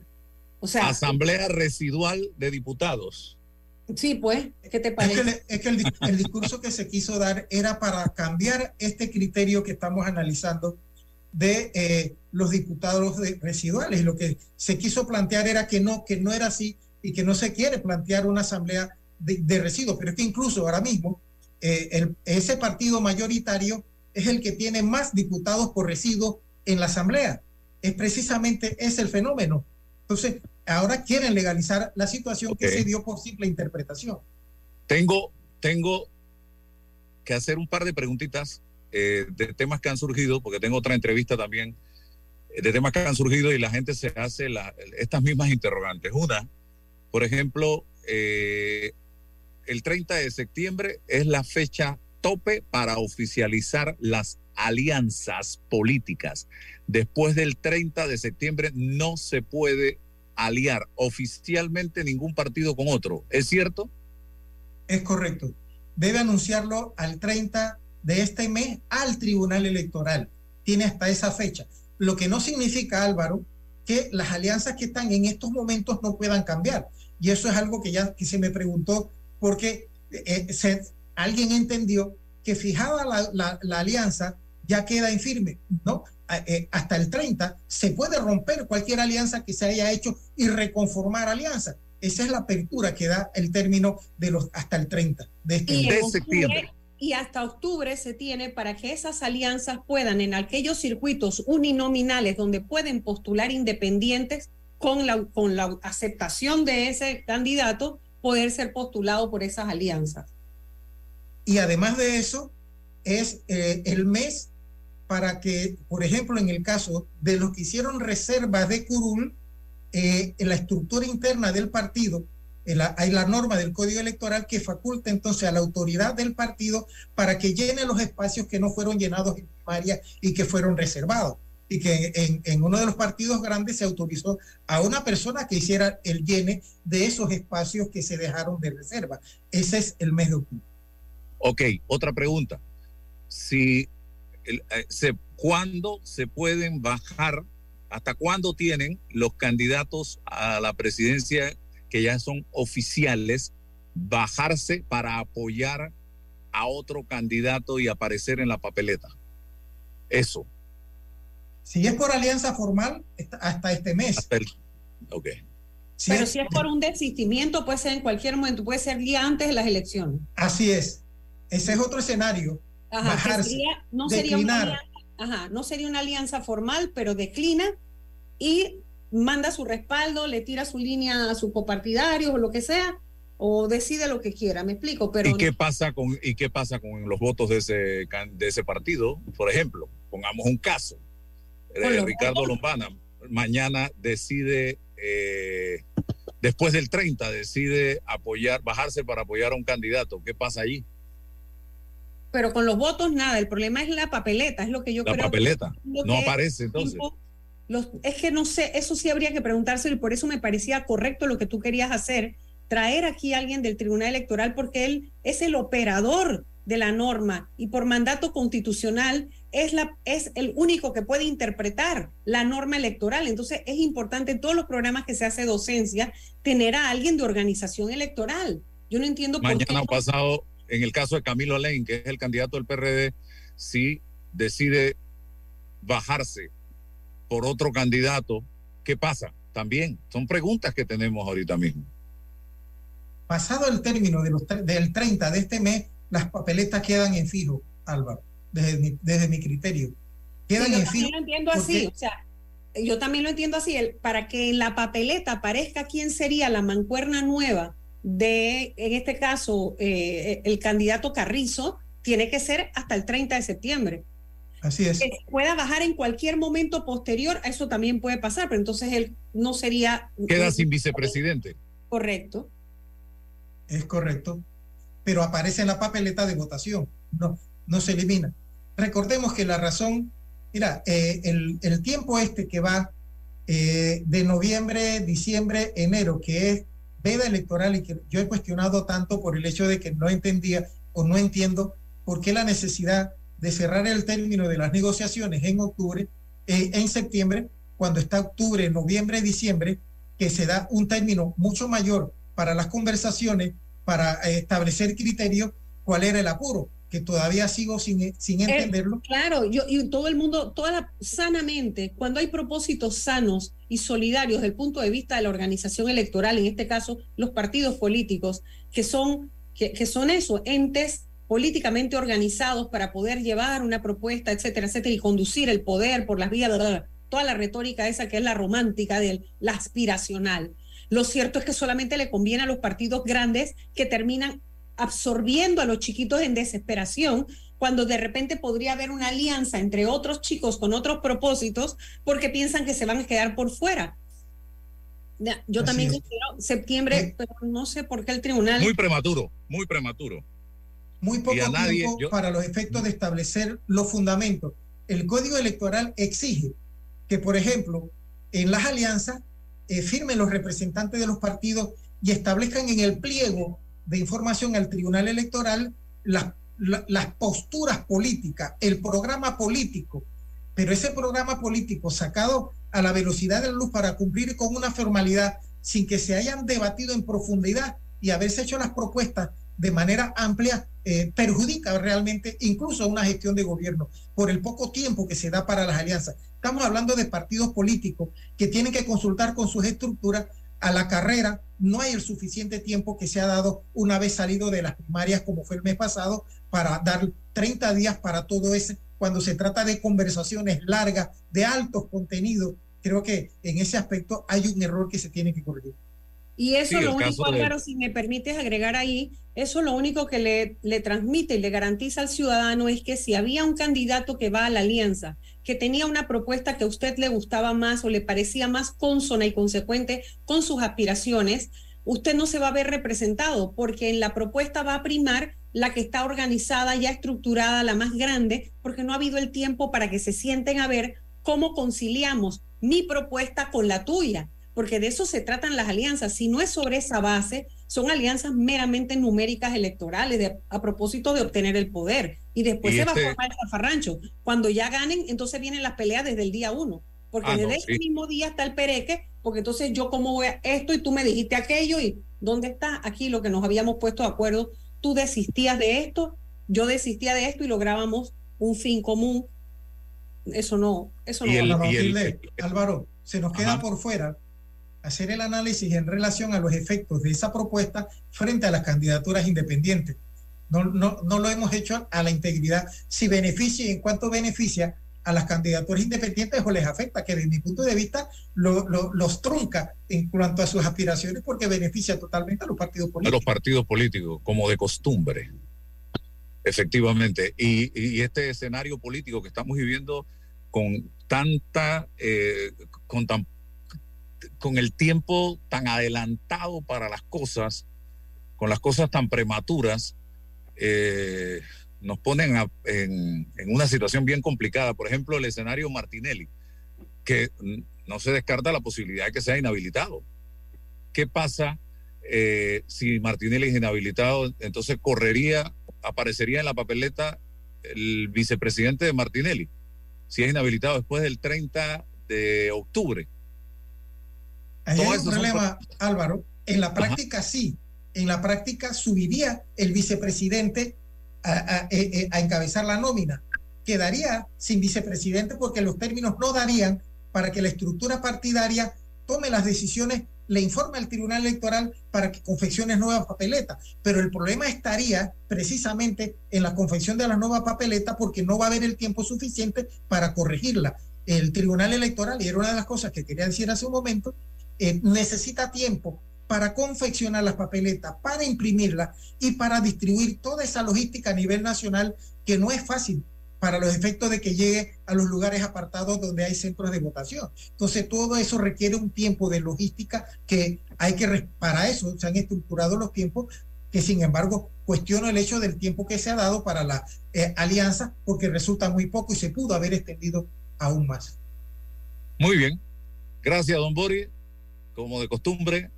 O sea, Asamblea residual de diputados. sí, pues, ¿qué te Es que, parece? le- es que el, el discurso que se quiso dar era para cambiar este criterio que estamos analizando de eh, los diputados de- residuales. Y lo que se quiso plantear era que no, que no era así y que no se quiere plantear una asamblea de, de residuos. Pero es que incluso ahora mismo eh, el- ese partido mayoritario es el que tiene más diputados por residuos en la asamblea. Es precisamente ese el fenómeno. Entonces, ahora quieren legalizar la situación que se dio por simple interpretación. Tengo, tengo que hacer un par de preguntitas eh, de temas que han surgido, porque tengo otra entrevista también eh, de temas que han surgido y la gente se hace la- estas mismas interrogantes. Una, por ejemplo, eh, el 30 de septiembre es la fecha tope para oficializar las alianzas políticas. Después del 30 de septiembre no se puede aliar oficialmente ningún partido con otro. ¿Es cierto? Es correcto. Debe anunciarlo al 30 de este mes al Tribunal Electoral. Tiene hasta esa fecha. Lo que no significa, Álvaro, que las alianzas que están en estos momentos no puedan cambiar. Y eso es algo que ya que se me preguntó porque eh, se- alguien entendió que fijada la, la- la alianza ya queda infirme, ¿no? Eh, hasta el 30 se puede romper cualquier alianza que se haya hecho y reconformar alianza. Esa es la apertura que da el término de los hasta el 30 de este Y, octubre- y hasta octubre se tiene para que esas alianzas puedan en aquellos circuitos uninominales donde pueden postular independientes con la, con la aceptación de ese candidato, poder ser postulado por esas alianzas. Y además de eso, es eh, el mes para que, por ejemplo, en el caso de los que hicieron reservas de curul, eh, en la estructura interna del partido, hay la norma del Código Electoral que faculta entonces a la autoridad del partido para que llene los espacios que no fueron llenados en primaria y que fueron reservados. Y que en, en uno de los partidos grandes se autorizó a una persona que hiciera el llene de esos espacios que se dejaron de reserva. Ese es el mes de octubre. Ok, otra pregunta. Si el, eh, se, ¿Cuándo se pueden bajar, hasta cuándo tienen los candidatos a la presidencia que ya son oficiales bajarse para apoyar a otro candidato y aparecer en la papeleta? Eso. Si es por alianza formal, hasta este mes. Hasta el, ok. Si Pero es, si es por un desistimiento, puede ser en cualquier momento, puede ser día antes de las elecciones. Así es. Ese es otro escenario. Ajá, bajarse, sería, no, sería una alianza, ajá, no sería una alianza formal, pero declina y manda su respaldo, le tira su línea a sus copartidarios o lo que sea, o decide lo que quiera, me explico. Pero ¿Y qué pasa con, y qué pasa con los votos de ese, de ese partido? Por ejemplo, pongamos un caso. Eh, Ricardo votos? Lombana mañana decide, eh, después del 30, decide apoyar, bajarse para apoyar a un candidato. ¿Qué pasa allí? Pero con los votos nada, el problema es la papeleta, es lo que yo la creo. Papeleta. que no aparece entonces. Los, es que no sé, eso sí habría que preguntárselo y por eso me parecía correcto lo que tú querías hacer, traer aquí a alguien del Tribunal Electoral porque él es el operador de la norma y por mandato constitucional es, la, es el único que puede interpretar la norma electoral. Entonces es importante en todos los programas que se hace docencia tener a alguien de organización electoral. Yo no entiendo Mañana por qué. pasado, en el caso de Camilo Alain, que es el candidato del PRD, si decide bajarse por otro candidato, ¿qué pasa? También son preguntas que tenemos ahorita mismo. Pasado el término de los, del 30 de este mes, las papeletas quedan en fijo, Álvaro, desde mi, desde mi criterio. Quedan Sí, yo en también fijo. lo entiendo así, o sea, yo también lo entiendo así, el, para que en la papeleta aparezca quién sería la mancuerna nueva de, en este caso, eh, el candidato Carrizo, tiene que ser hasta el 30 de septiembre. Así es. Que pueda bajar en cualquier momento posterior, eso también puede pasar, pero entonces él no sería... Queda sin vicepresidente. Correcto. Es correcto. Pero aparece en la papeleta de votación. No, no se elimina. Recordemos que la razón, mira, eh, el, el, tiempo este que va eh, de noviembre, diciembre, enero, que es veda electoral y que yo he cuestionado tanto por el hecho de que no entendía o no entiendo por qué la necesidad de cerrar el término de las negociaciones en octubre, eh, en septiembre, cuando está octubre, noviembre, diciembre, que se da un término mucho mayor para las conversaciones, para eh, establecer criterios, cuál era el apuro, que todavía sigo sin, sin entenderlo. Eh, claro, yo y todo el mundo, toda la, sanamente, cuando hay propósitos sanos y solidarios desde el punto de vista de la organización electoral, en este caso los partidos políticos, que son, que, que son eso, entes políticamente organizados para poder llevar una propuesta, etcétera, etcétera, y conducir el poder por las vías, de toda la retórica esa que es la romántica, de la aspiracional. Lo cierto es que solamente le conviene a los partidos grandes que terminan absorbiendo a los chiquitos en desesperación, cuando de repente podría haber una alianza entre otros chicos con otros propósitos, porque piensan que se van a quedar por fuera. Yo Así también quiero septiembre, eh, pero no sé por qué el tribunal. Muy prematuro, muy prematuro. Muy poco nadie, tiempo yo... para los efectos de establecer los fundamentos. El Código Electoral exige que, por ejemplo, en las alianzas eh, firmen los representantes de los partidos y establezcan en el pliego de información al Tribunal Electoral las, la, las posturas políticas, el programa político. Pero ese programa político sacado a la velocidad de la luz para cumplir con una formalidad sin que se hayan debatido en profundidad y haberse hecho las propuestas de manera amplia eh, perjudica realmente incluso una gestión de gobierno por el poco tiempo que se da para las alianzas. Estamos hablando de partidos políticos que tienen que consultar con sus estructuras a la carrera. No hay el suficiente tiempo que se ha dado una vez salido de las primarias como fue el mes pasado para dar 30 días para todo ese. Cuando se trata de conversaciones largas, de altos contenidos, creo que en ese aspecto hay un error que se tiene que corregir. Y eso sí, lo único, Álvaro, de... si me permites agregar ahí, eso lo único que le, le, transmite y le garantiza al ciudadano es que si había un candidato que va a la alianza, que tenía una propuesta que a usted le gustaba más o le parecía más consona y consecuente con sus aspiraciones, usted no se va a ver representado porque en la propuesta va a primar la que está organizada, ya estructurada, la más grande, porque no ha habido el tiempo para que se sienten a ver cómo conciliamos mi propuesta con la tuya, porque de eso se tratan las alianzas. Si no es sobre esa base, son alianzas meramente numéricas electorales a propósito de obtener el poder. Y después Y se va este- a formar el zafarrancho. Cuando ya ganen, entonces vienen las peleas desde el día uno. Porque Ah, no, desde ese sí. mismo día está el pereque, porque entonces yo cómo voy a esto y tú me dijiste aquello y ¿dónde está aquí lo que nos habíamos puesto de acuerdo? Tú desistías de esto, yo desistía de esto y lográbamos un fin común. Eso no, eso no. El- va a- y el- Álvaro, se nos queda por fuera hacer el análisis en relación a los efectos de esa propuesta frente a las candidaturas independientes. No, no, no lo hemos hecho a la integridad. Si beneficia y en cuánto beneficia a las candidaturas independientes o les afecta, que desde mi punto de vista lo- lo- los trunca en cuanto a sus aspiraciones porque beneficia totalmente a los partidos a políticos. los partidos políticos, como de costumbre. Efectivamente. Y, y este escenario político que estamos viviendo con tanta, eh, con tan, con el tiempo tan adelantado para las cosas, con las cosas tan prematuras, eh, nos ponen a- en, en una situación bien complicada. Por ejemplo, el escenario Martinelli, que no se descarta la posibilidad de que sea inhabilitado. ¿Qué pasa eh, si Martinelli es inhabilitado? Entonces correría, aparecería en la papeleta el vicepresidente de Martinelli, si es inhabilitado después del 30 de octubre. Ahí hay un son problema, Álvaro. En la práctica sí. En la práctica subiría el vicepresidente eh, eh, a encabezar la nómina. Quedaría sin vicepresidente porque los términos no darían para que la estructura partidaria tome las decisiones, le informe al Tribunal Electoral para que confeccione nuevas papeletas. Pero el problema estaría precisamente en la confección de las nuevas papeletas porque no va a haber el tiempo suficiente para corregirla. El Tribunal Electoral, y era una de las cosas que quería decir hace un momento, eh, necesita tiempo para confeccionar las papeletas, para imprimirlas y para distribuir toda esa logística a nivel nacional que no es fácil para los efectos de que llegue a los lugares apartados donde hay centros de votación. Entonces, todo eso requiere un tiempo de logística que hay que, para eso se han estructurado los tiempos, que sin embargo cuestiono el hecho del tiempo que se ha dado para la eh, alianza, porque resulta muy poco y se pudo haber extendido aún más. Muy bien. Gracias, don Boris. Como de costumbre,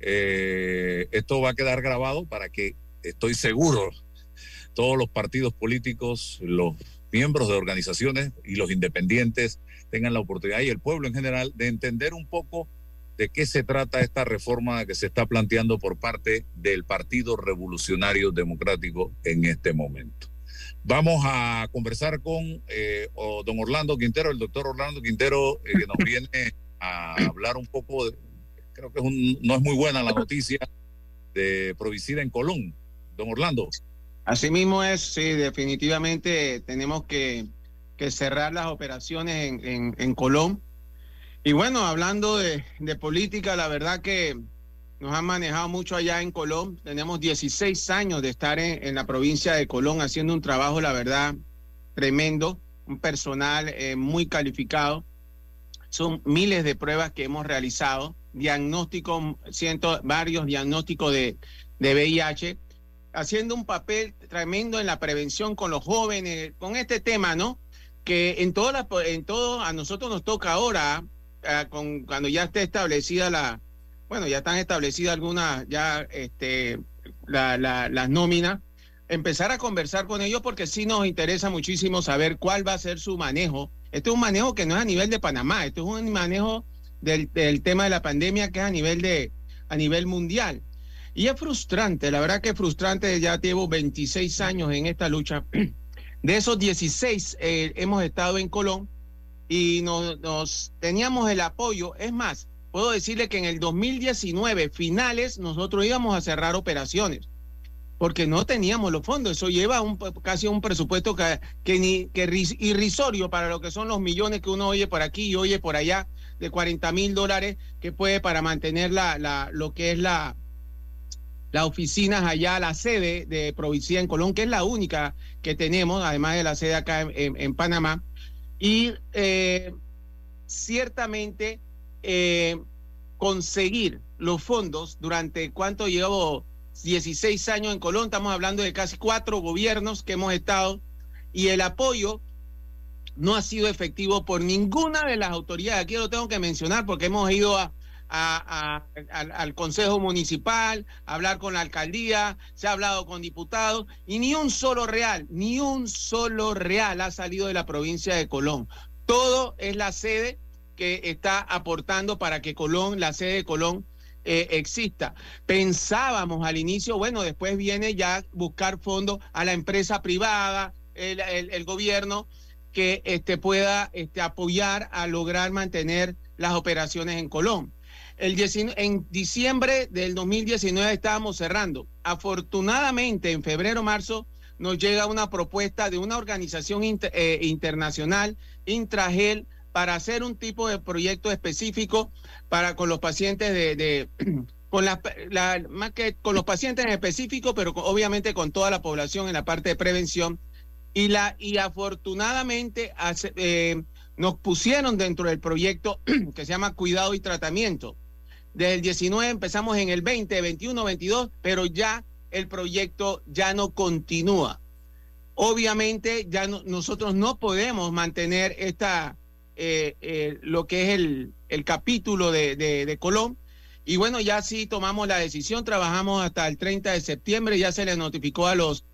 eh, esto va a quedar grabado para que, estoy seguro, todos los partidos políticos, los miembros de organizaciones y los independientes tengan la oportunidad y el pueblo en general de entender un poco de qué se trata esta reforma que se está planteando por parte del Partido Revolucionario Democrático en este momento. Vamos a conversar con eh, don Orlando Quintero, el doctor Orlando Quintero, eh, que nos viene a hablar un poco, de, creo que es un- no es muy buena la noticia de Provicida en Colón. Don Orlando. Así mismo es, sí, definitivamente tenemos que, que cerrar las operaciones en, en, en Colón. Y bueno, hablando de, de política, la verdad que nos han manejado mucho allá en Colón. Tenemos 16 años de estar en, la provincia de Colón haciendo un trabajo, la verdad, tremendo, un personal eh, muy calificado. Son miles de pruebas que hemos realizado, diagnósticos, cientos, varios diagnósticos de, de VIH, haciendo un papel tremendo en la prevención con los jóvenes, con este tema, ¿no? Que en todo, la, en todo a nosotros nos toca ahora, ah, con, cuando ya esté establecida la, bueno, ya están establecidas algunas, ya este, la, la, las nóminas, empezar a conversar con ellos porque sí nos interesa muchísimo saber cuál va a ser su manejo. Este es un manejo que no es a nivel de Panamá, este es un manejo del, tema de la pandemia que es a nivel de a nivel mundial. Y es frustrante, la verdad que es frustrante, ya llevo 26 años en esta lucha. De esos 16 eh, hemos estado en Colón y nos teníamos el apoyo. Es más, puedo decirle que en el 2019, finales, nosotros íbamos a cerrar operaciones porque no teníamos los fondos. Eso lleva un, casi un presupuesto que, que, irrisorio para lo que son los millones que uno oye por aquí y oye por allá de 40 mil dólares que puede para mantener la, la, lo que es la, las oficinas allá, la sede de Provincia en Colón, que es la única que tenemos, además de la sede acá en Panamá. Y eh, ciertamente eh, conseguir los fondos durante cuánto llevo 16 años en Colón, estamos hablando de casi cuatro gobiernos que hemos estado y el apoyo no ha sido efectivo por ninguna de las autoridades. Aquí lo tengo que mencionar porque hemos ido al, al Consejo Municipal, a hablar con la alcaldía, se ha hablado con diputados y ni un solo real, ni un solo real ha salido de la provincia de Colón. Todo es la sede que está aportando para que Colón, la sede de Colón, eh, exista. Pensábamos al inicio, bueno, después viene ya buscar fondos a la empresa privada, el, gobierno, que este, pueda este, apoyar a lograr mantener las operaciones en Colón. El 19 en diciembre del 2019 estábamos cerrando. Afortunadamente, en febrero, marzo, nos llega una propuesta de una organización eh, internacional, Intragel, para hacer un tipo de proyecto específico para con los pacientes de, con la- más que con los pacientes en específico, pero obviamente con toda la población en la parte de prevención. Y la y afortunadamente eh, nos pusieron dentro del proyecto que se llama Cuidado y Tratamiento. Desde el 19 empezamos en el 20, 21, 22, pero ya el proyecto ya no continúa. Obviamente ya no- nosotros no podemos mantener esta, eh, eh, lo que es el, el capítulo de, de- de Colón. Y bueno, ya sí tomamos la decisión, trabajamos hasta el 30 de septiembre, ya se le notificó a los,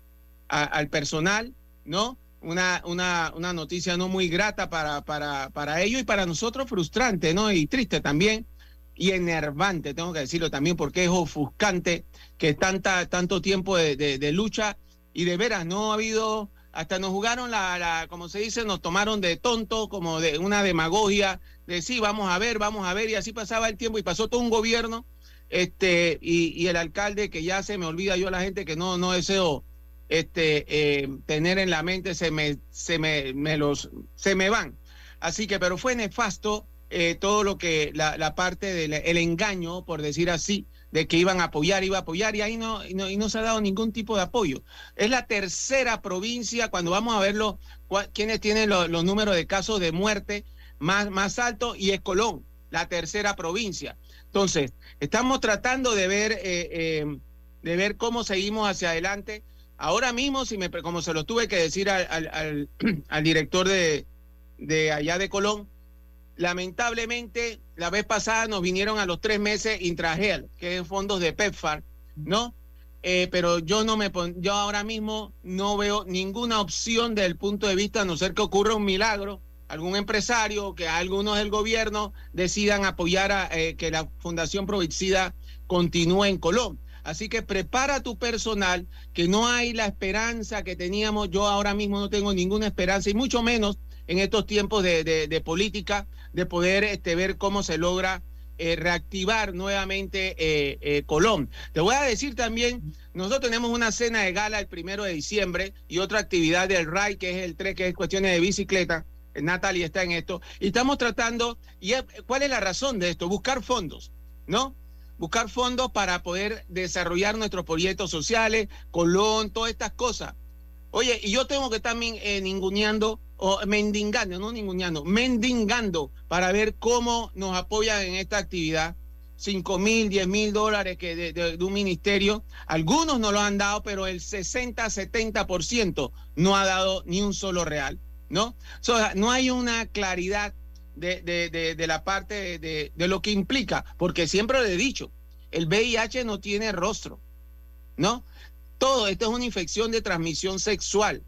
a- al personal, ¿no? Una, una, una noticia no muy grata para, para, para ellos y para nosotros frustrante, ¿no? Y triste también y enervante, tengo que decirlo también, porque es ofuscante que tanta, tanto tiempo de, de- de lucha y de veras no ha habido, hasta nos jugaron la, como se dice, nos tomaron de tonto, como de una demagogia, de sí, vamos a ver, vamos a ver, y así pasaba el tiempo y pasó todo un gobierno, este, y, y el alcalde que ya se me olvida yo la gente que no, no deseo este, eh, tener en la mente, se me, se me, me los, se me van. Así que, pero fue nefasto eh, todo lo que, la, la parte del el engaño, por decir así, de que iban a apoyar, iba a apoyar, y ahí no, y no, y no se ha dado ningún tipo de apoyo. Es la tercera provincia, cuando vamos a verlo, quiénes tienen lo- los números de casos de muerte más, más altos, y es Colón, la tercera provincia. Entonces, estamos tratando de ver, eh, eh, de ver cómo seguimos hacia adelante. Ahora mismo, si me, como se lo tuve que decir al, al- al- al director de, de allá de Colón, lamentablemente la vez pasada nos vinieron a los tres meses Intragel, que es fondos de PEPFAR, ¿no? Eh, pero yo no me pon- yo ahora mismo no veo ninguna opción desde el punto de vista, a no ser que ocurra un milagro, algún empresario, que algunos del gobierno decidan apoyar a eh, que la Fundación Provicida continúe en Colón. Así que prepara tu personal, que no hay la esperanza que teníamos. Yo ahora mismo no tengo ninguna esperanza, y mucho menos en estos tiempos de política, de poder este, ver cómo se logra eh, reactivar nuevamente eh, eh, Colón. Te voy a decir también, nosotros tenemos una cena de gala el primero de diciembre y otra actividad del RAI, que es el 3, que es cuestiones de bicicleta. Natalie está en esto. Y estamos tratando, y ¿cuál es la razón de esto? Buscar fondos, ¿no? Buscar fondos para poder desarrollar nuestros proyectos sociales, Colón, todas estas cosas. Oye, y yo tengo que eh, ninguneando o mendigando, no ninguneando, mendigando para ver cómo nos apoyan en esta actividad. 5 mil, 10 mil dólares que de, un ministerio. Algunos no lo han dado, pero el 60, 70% no ha dado ni un solo real, ¿no? O sea, no hay una claridad de, de- la parte de lo que implica, porque siempre lo he dicho, el VIH no tiene rostro, ¿no? Todo, esto es una infección de transmisión sexual.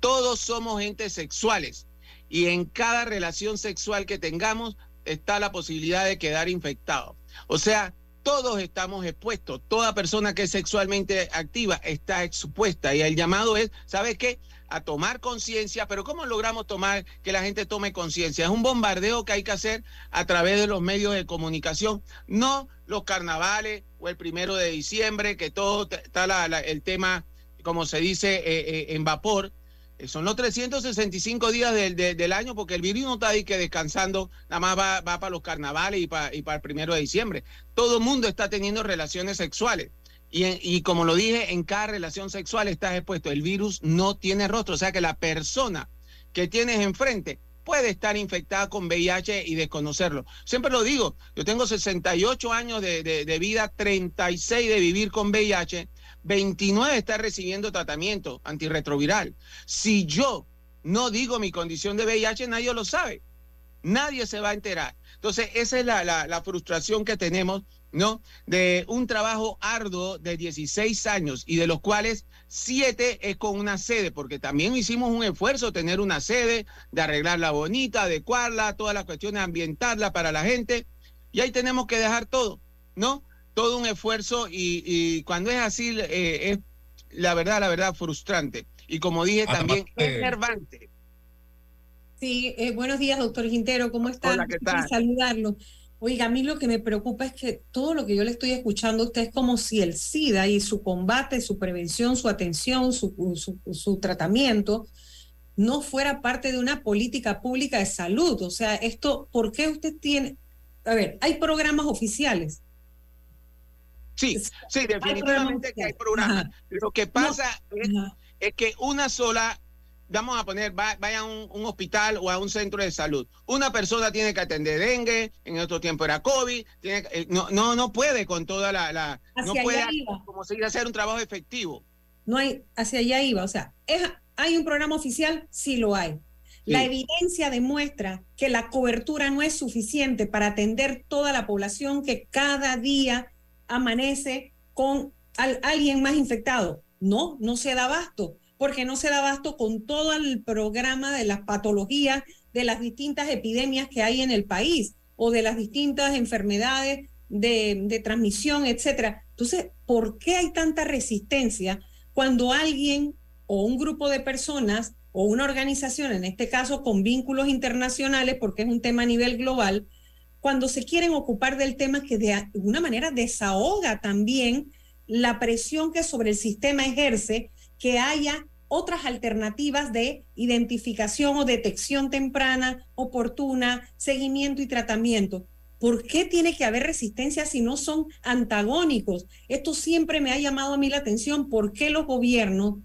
Todos somos entes sexuales y en cada relación sexual que tengamos está la posibilidad de quedar infectado. O sea, todos estamos expuestos. Toda persona que es sexualmente activa está expuesta y el llamado es, ¿sabes qué? A tomar conciencia, pero ¿cómo logramos tomar que la gente tome conciencia? Es un bombardeo que hay que hacer a través de los medios de comunicación, no los carnavales o el primero de diciembre, que todo está la- el tema, como se dice, eh, eh, en vapor. Eh, Son los 365 días del, de- del año porque el virus no está ahí que descansando, nada más va, va para los carnavales y para, y para el primero de diciembre. Todo el mundo está teniendo relaciones sexuales. Y, y como lo dije, en cada relación sexual estás expuesto. El virus no tiene rostro, o sea que la persona que tienes enfrente puede estar infectada con VIH y desconocerlo. Siempre lo digo, yo tengo 68 años de, de, de vida, 36 de vivir con VIH, 29 está recibiendo tratamiento antirretroviral. Si yo no digo mi condición de VIH, nadie lo sabe. Nadie se va a enterar. Entonces, esa es la, frustración que tenemos ¿no? De un trabajo arduo de 16 años y de los cuales 7 es con una sede, porque también hicimos un esfuerzo tener una sede, de arreglarla bonita, adecuarla, todas las cuestiones, ambientarla para la gente, y ahí tenemos que dejar todo, ¿no? Todo un esfuerzo y, y cuando es así, eh, es la verdad, la verdad, frustrante. Y como dije, también enervante. Sí, eh, buenos días, doctor Quintero, ¿cómo está? Hola, ¿qué tal? Saludarlo. Oiga, a mí lo que me preocupa es que todo lo que yo le estoy escuchando a usted es como si el SIDA y su combate, su prevención, su atención, su, su, su, tratamiento no fuera parte de una política pública de salud. O sea, esto, ¿por qué usted tiene? A ver, hay programas oficiales. Sí, sí, definitivamente hay que hay programas. Lo que pasa no. es, es que una sola vamos a poner, va, vaya a un, un, hospital o a un centro de salud. Una persona tiene que atender dengue, en otro tiempo era COVID, tiene, eh, no, no, no puede con toda la, la no puede como seguir hacer un trabajo efectivo. No hay, hacia allá iba, o sea, es, ¿hay un programa oficial? Sí lo hay. Sí. La evidencia demuestra que la cobertura no es suficiente para atender toda la población que cada día amanece con al, alguien más infectado. No, no se da abasto porque no se da abasto con todo el programa de las patologías, de las distintas epidemias que hay en el país o de las distintas enfermedades de, de transmisión, etcétera. Entonces, ¿por qué hay tanta resistencia cuando alguien o un grupo de personas o una organización, en este caso con vínculos internacionales, porque es un tema a nivel global, cuando se quieren ocupar del tema que de alguna manera desahoga también la presión que sobre el sistema ejerce que haya otras alternativas de identificación o detección temprana, oportuna, seguimiento y tratamiento. ¿Por qué tiene que haber resistencia si no son antagónicos? Esto siempre me ha llamado a mí la atención. ¿Por qué los gobiernos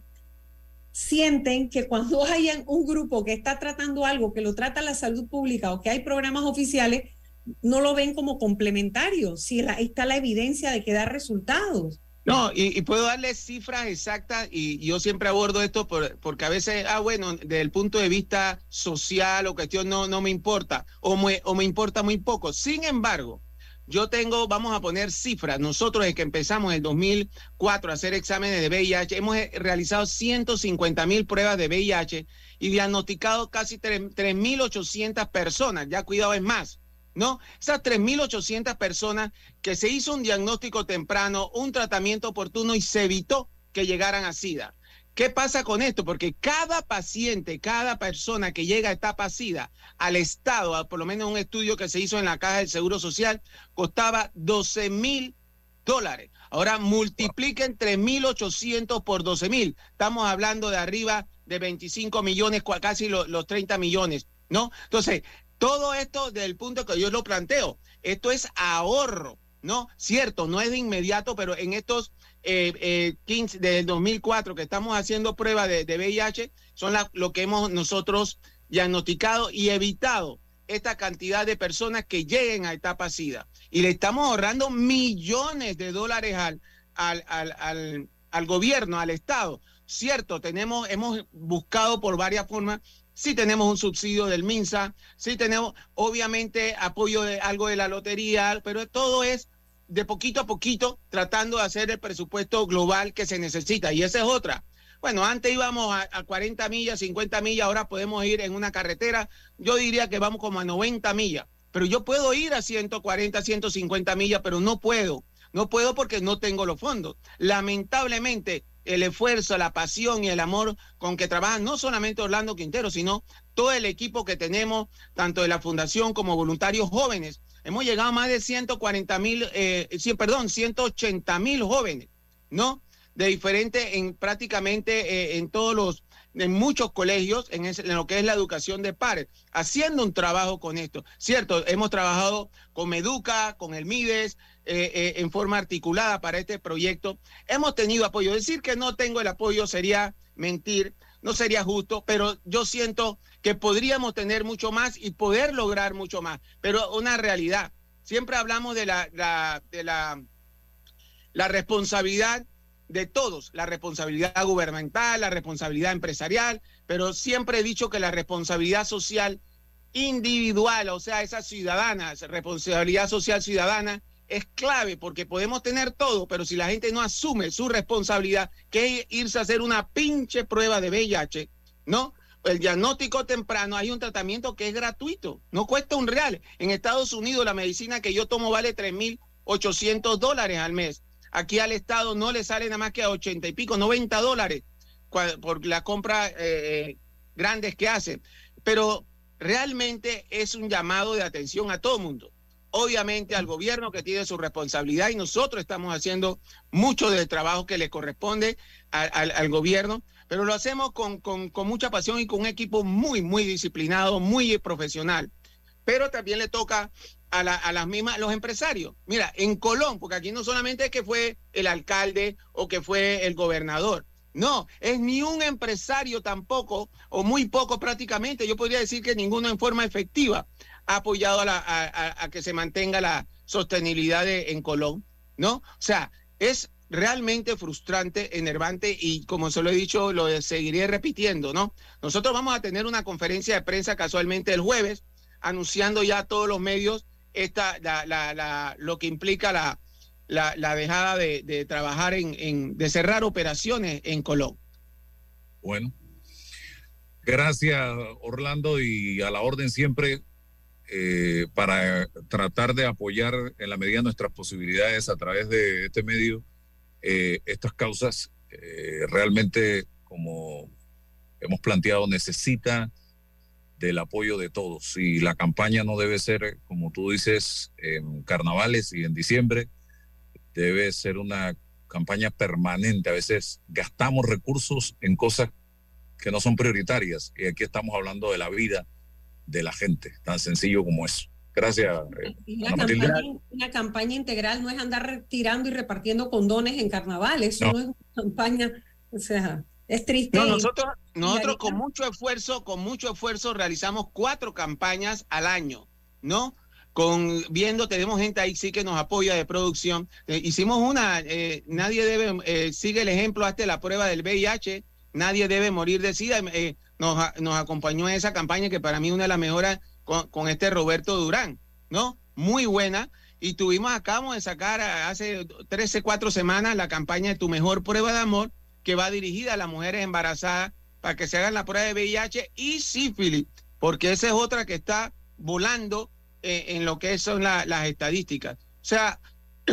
sienten que cuando hayan un grupo que está tratando algo que lo trata la salud pública o que hay programas oficiales, no lo ven como complementario? Si ahí está la evidencia de que da resultados. No, y, puedo darle cifras exactas y yo siempre abordo esto por, porque a veces, ah, bueno, desde el punto de vista social o cuestión no, no me importa o me, o me importa muy poco. Sin embargo, yo tengo, vamos a poner cifras. Nosotros desde que empezamos en el 2004 a hacer exámenes de VIH, hemos realizado 150 mil pruebas de VIH y diagnosticado casi 3.800 personas. Ya cuidado, es más. ¿No? Esas 3.800 personas que se hizo un diagnóstico temprano, un tratamiento oportuno y se evitó que llegaran a SIDA. ¿Qué pasa con esto? Porque cada paciente, cada persona que llega a etapa SIDA al Estado, por lo menos un estudio que se hizo en la Caja del Seguro Social, costaba 12 mil dólares. Ahora multipliquen 3.800 por 12 mil. Estamos hablando de arriba de 25 millones, casi los, los 30 millones, ¿no? Entonces, todo esto desde el punto que yo lo planteo, esto es ahorro, ¿no? Cierto, no es de inmediato, pero en estos eh, eh, 15, desde el 2004 que estamos haciendo pruebas de, VIH, son lo que hemos nosotros diagnosticado y evitado esta cantidad de personas que lleguen a etapa SIDA. Y le estamos ahorrando millones de dólares al, al, al, al, al gobierno, al Estado. Cierto, tenemos, hemos buscado por varias formas sí tenemos un subsidio del MINSA, sí tenemos obviamente apoyo de algo de la lotería, pero todo es de poquito a poquito tratando de hacer el presupuesto global que se necesita. Y esa es otra. Bueno, antes íbamos a, a 40 millas, 50 millas, ahora podemos ir en una carretera, yo diría que vamos como a 90 millas, pero yo puedo ir a 140, 150 millas, pero no puedo. No puedo porque no tengo los fondos. Lamentablemente, el esfuerzo, la pasión y el amor con que trabajan no solamente Orlando Quintero, sino todo el equipo que tenemos, tanto de la Fundación como voluntarios jóvenes. Hemos llegado a más de 140 mil, eh, perdón, 180 mil jóvenes, ¿no? De diferentes, en prácticamente eh, en todos los, en muchos colegios, en, ese, en, lo que es la educación de pares, haciendo un trabajo con esto. Cierto, hemos trabajado con Meduca, con el MIDES, eh, eh, en forma articulada para este proyecto. Hemos tenido apoyo. Decir que no tengo el apoyo sería mentir. no sería justo, pero yo siento que podríamos tener mucho más y poder lograr mucho más. Pero una realidad, siempre hablamos de la- de la, la responsabilidad de todos, la responsabilidad gubernamental, la responsabilidad empresarial, pero siempre he dicho que la responsabilidad social individual, o sea, esa ciudadana, esa responsabilidad social ciudadana, es clave porque podemos tener todo, pero si la gente no asume su responsabilidad, que es irse a hacer una pinche prueba de VIH, ¿no? El diagnóstico temprano, hay un tratamiento que es gratuito, no cuesta un real. En Estados Unidos la medicina que yo tomo vale 3.800 dólares al mes. Aquí al Estado no le sale nada más que a 80 y pico, 90 dólares por la compra eh, grandes que hacen. Pero realmente es un llamado de atención a todo mundo. Obviamente al gobierno que tiene su responsabilidad y nosotros estamos haciendo mucho del trabajo que le corresponde al, gobierno, pero lo hacemos con- con mucha pasión y con un equipo muy, muy disciplinado, muy profesional. Pero también le toca a, la- a las mismas, los empresarios. Mira, en Colón, porque aquí no solamente es que fue el alcalde o que fue el gobernador. No, es ni un empresario tampoco, o muy poco prácticamente, yo podría decir que ninguno en forma efectiva ha apoyado a, la- a que se mantenga la sostenibilidad de- en Colón, ¿no? O sea, es realmente frustrante, enervante y como se lo he dicho, lo seguiré repitiendo, ¿no? Nosotros vamos a tener una conferencia de prensa casualmente el jueves, anunciando ya a todos los medios esta, la, la- la- lo que implica la, la, dejada de, de trabajar en, en, de cerrar operaciones en Colón. Bueno. Gracias, Orlando, y a la orden siempre eh, para tratar de apoyar en la medida de nuestras posibilidades a través de este medio eh, estas causas. eh, realmente, como hemos planteado, necesita del apoyo de todos. Y la campaña no debe ser, como tú dices, en carnavales y en diciembre, debe ser una campaña permanente. A veces gastamos recursos en cosas que no son prioritarias. Y aquí estamos hablando de la vida de la gente, tan sencillo como eso. Gracias. eh, Una campaña, una campaña integral no es andar retirando y repartiendo condones en carnaval, eso No. no, es una campaña, o sea, es triste. No, nosotros, nosotros con mucho esfuerzo, con mucho esfuerzo realizamos cuatro campañas al año, ¿no? Con viendo, tenemos gente ahí sí que nos apoya de producción. Eh, hicimos una, eh, nadie debe, eh, sigue el ejemplo, hasta la prueba del VIH, nadie debe morir de SIDA. eh, nos, nos acompañó en esa campaña que para mí una de las mejores con, con este Roberto Durán, ¿no? Muy buena. Y tuvimos, acabamos de sacar hace 13, 4 semanas la campaña de Tu Mejor Prueba de Amor, que va dirigida a las mujeres embarazadas para que se hagan la prueba de VIH y sífilis, porque esa es otra que está volando eh, en lo que son la- las estadísticas. O sea,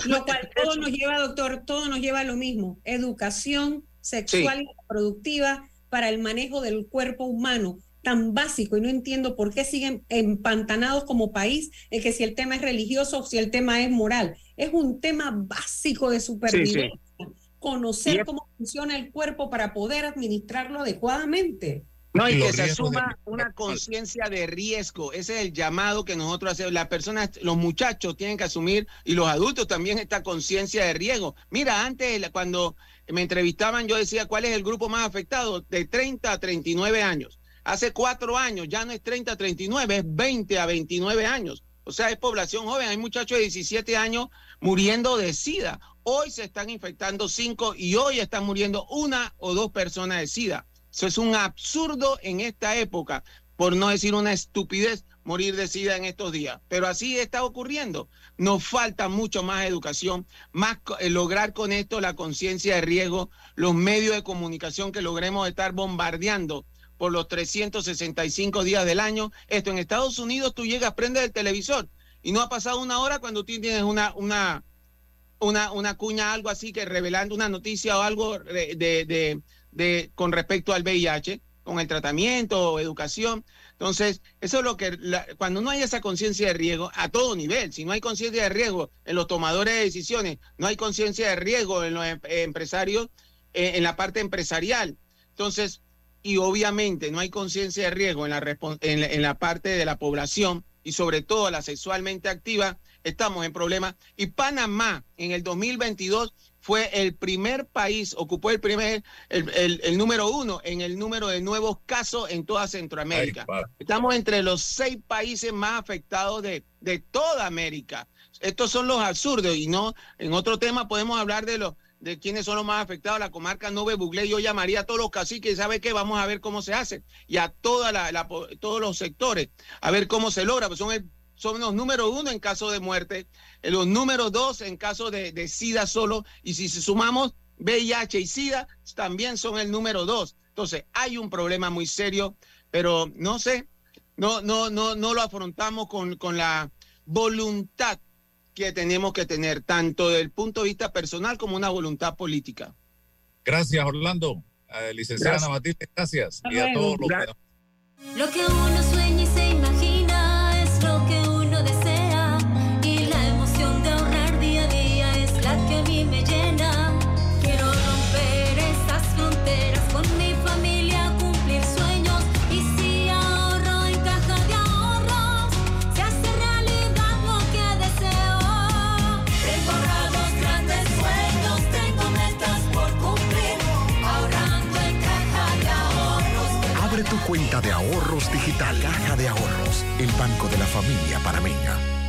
Lo cual todo nos lleva, doctor, todo nos lleva a lo mismo, educación sexual y reproductiva para el manejo del cuerpo humano tan básico y no entiendo por qué siguen empantanados como país en que si el tema es religioso o si el tema es moral. Es un tema básico de supervivencia. Conocer cómo funciona el cuerpo para poder administrarlo adecuadamente. No, y que se de- asuma una conciencia de riesgo. Ese es el llamado que nosotros hacemos. Las personas, los muchachos tienen que asumir y los adultos también esta conciencia de riesgo. Mira, antes cuando me entrevistaban yo decía cuál es el grupo más afectado de 30 a 39 años. Hace cuatro años ya no es 30 a 39, es 20 a 29 años. O sea, es población joven. Hay muchachos de 17 años muriendo de SIDA. Hoy se están infectando cinco y hoy están muriendo una o dos personas de SIDA. Eso es un absurdo en esta época, por no decir una estupidez, morir de SIDA en estos días. Pero así está ocurriendo. Nos falta mucho más educación, más eh, lograr con esto la conciencia de riesgo, los medios de comunicación que logremos estar bombardeando por los 365 días del año. Esto en Estados Unidos tú llegas, prendes el televisor y no ha pasado una hora cuando tú tienes una, una, una, una cuña, algo así, que revelando una noticia o algo de, de, de- con respecto al VIH, con el tratamiento o educación. Entonces, eso es lo que, la- cuando no hay esa conciencia de riesgo a todo nivel, si no hay conciencia de riesgo en los tomadores de decisiones, no hay conciencia de riesgo en los em- empresarios, eh, en la parte empresarial. Entonces, y obviamente no hay conciencia de riesgo en la, en, la, en la parte de la población y sobre todo la sexualmente activa, estamos en problemas. Y Panamá en el 2022 fue el primer país, ocupó el primer, el, el- el número uno en el número de nuevos casos en toda Centroamérica. Estamos entre los seis países más afectados de, de toda América. Estos son los absurdos y no, en otro tema podemos hablar de los de quiénes son los más afectados, la comarca Nube Buglé, yo llamaría a todos los caciques, ¿sabe qué? Vamos a ver cómo se hace, y a toda la, la todos los sectores, a ver cómo se logra, pues son, el- son los número uno en caso de muerte, eh, los números dos en caso de, de SIDA solo, y si sumamos VIH y SIDA, también son el número dos. Entonces, hay un problema muy serio, pero no sé, no, no, no, no lo afrontamos con, con la voluntad que tenemos que tener, tanto del punto de vista personal como una voluntad política. Gracias, Orlando. Eh, licenciada. Ana Matilde, gracias. Y a todos los. Lo que uno sueña cuenta de ahorros digital. Caja de Ahorros, el banco de la familia panameña.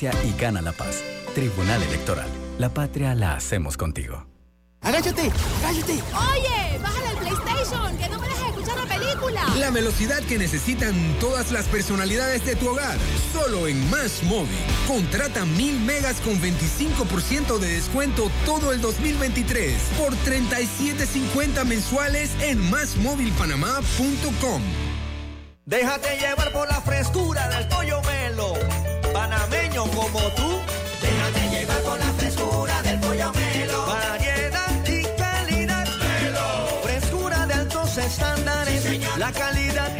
Democracia y gana la paz. Tribunal Electoral. La patria la hacemos contigo. ¡Agáchate! ¡Agáchate! Oye, bájale al PlayStation, que no me dejes escuchar la película. La velocidad que necesitan todas las personalidades de tu hogar. Solo en Más Móvil. Contrata mil megas con 25% de descuento todo el 2023 por 37.50 mensuales en másmóvilpanamá.com. Déjate llevar por la frescura como tú. Déjate llevar por la frescura del pollo melo. Variedad y calidad. Melo. Frescura de altos estándares. la calidad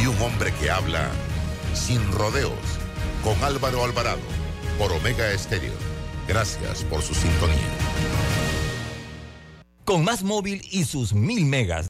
y un hombre que habla sin rodeos con Álvaro Alvarado por Omega Estéreo. Gracias por su sintonía. Con más móvil y sus mil megas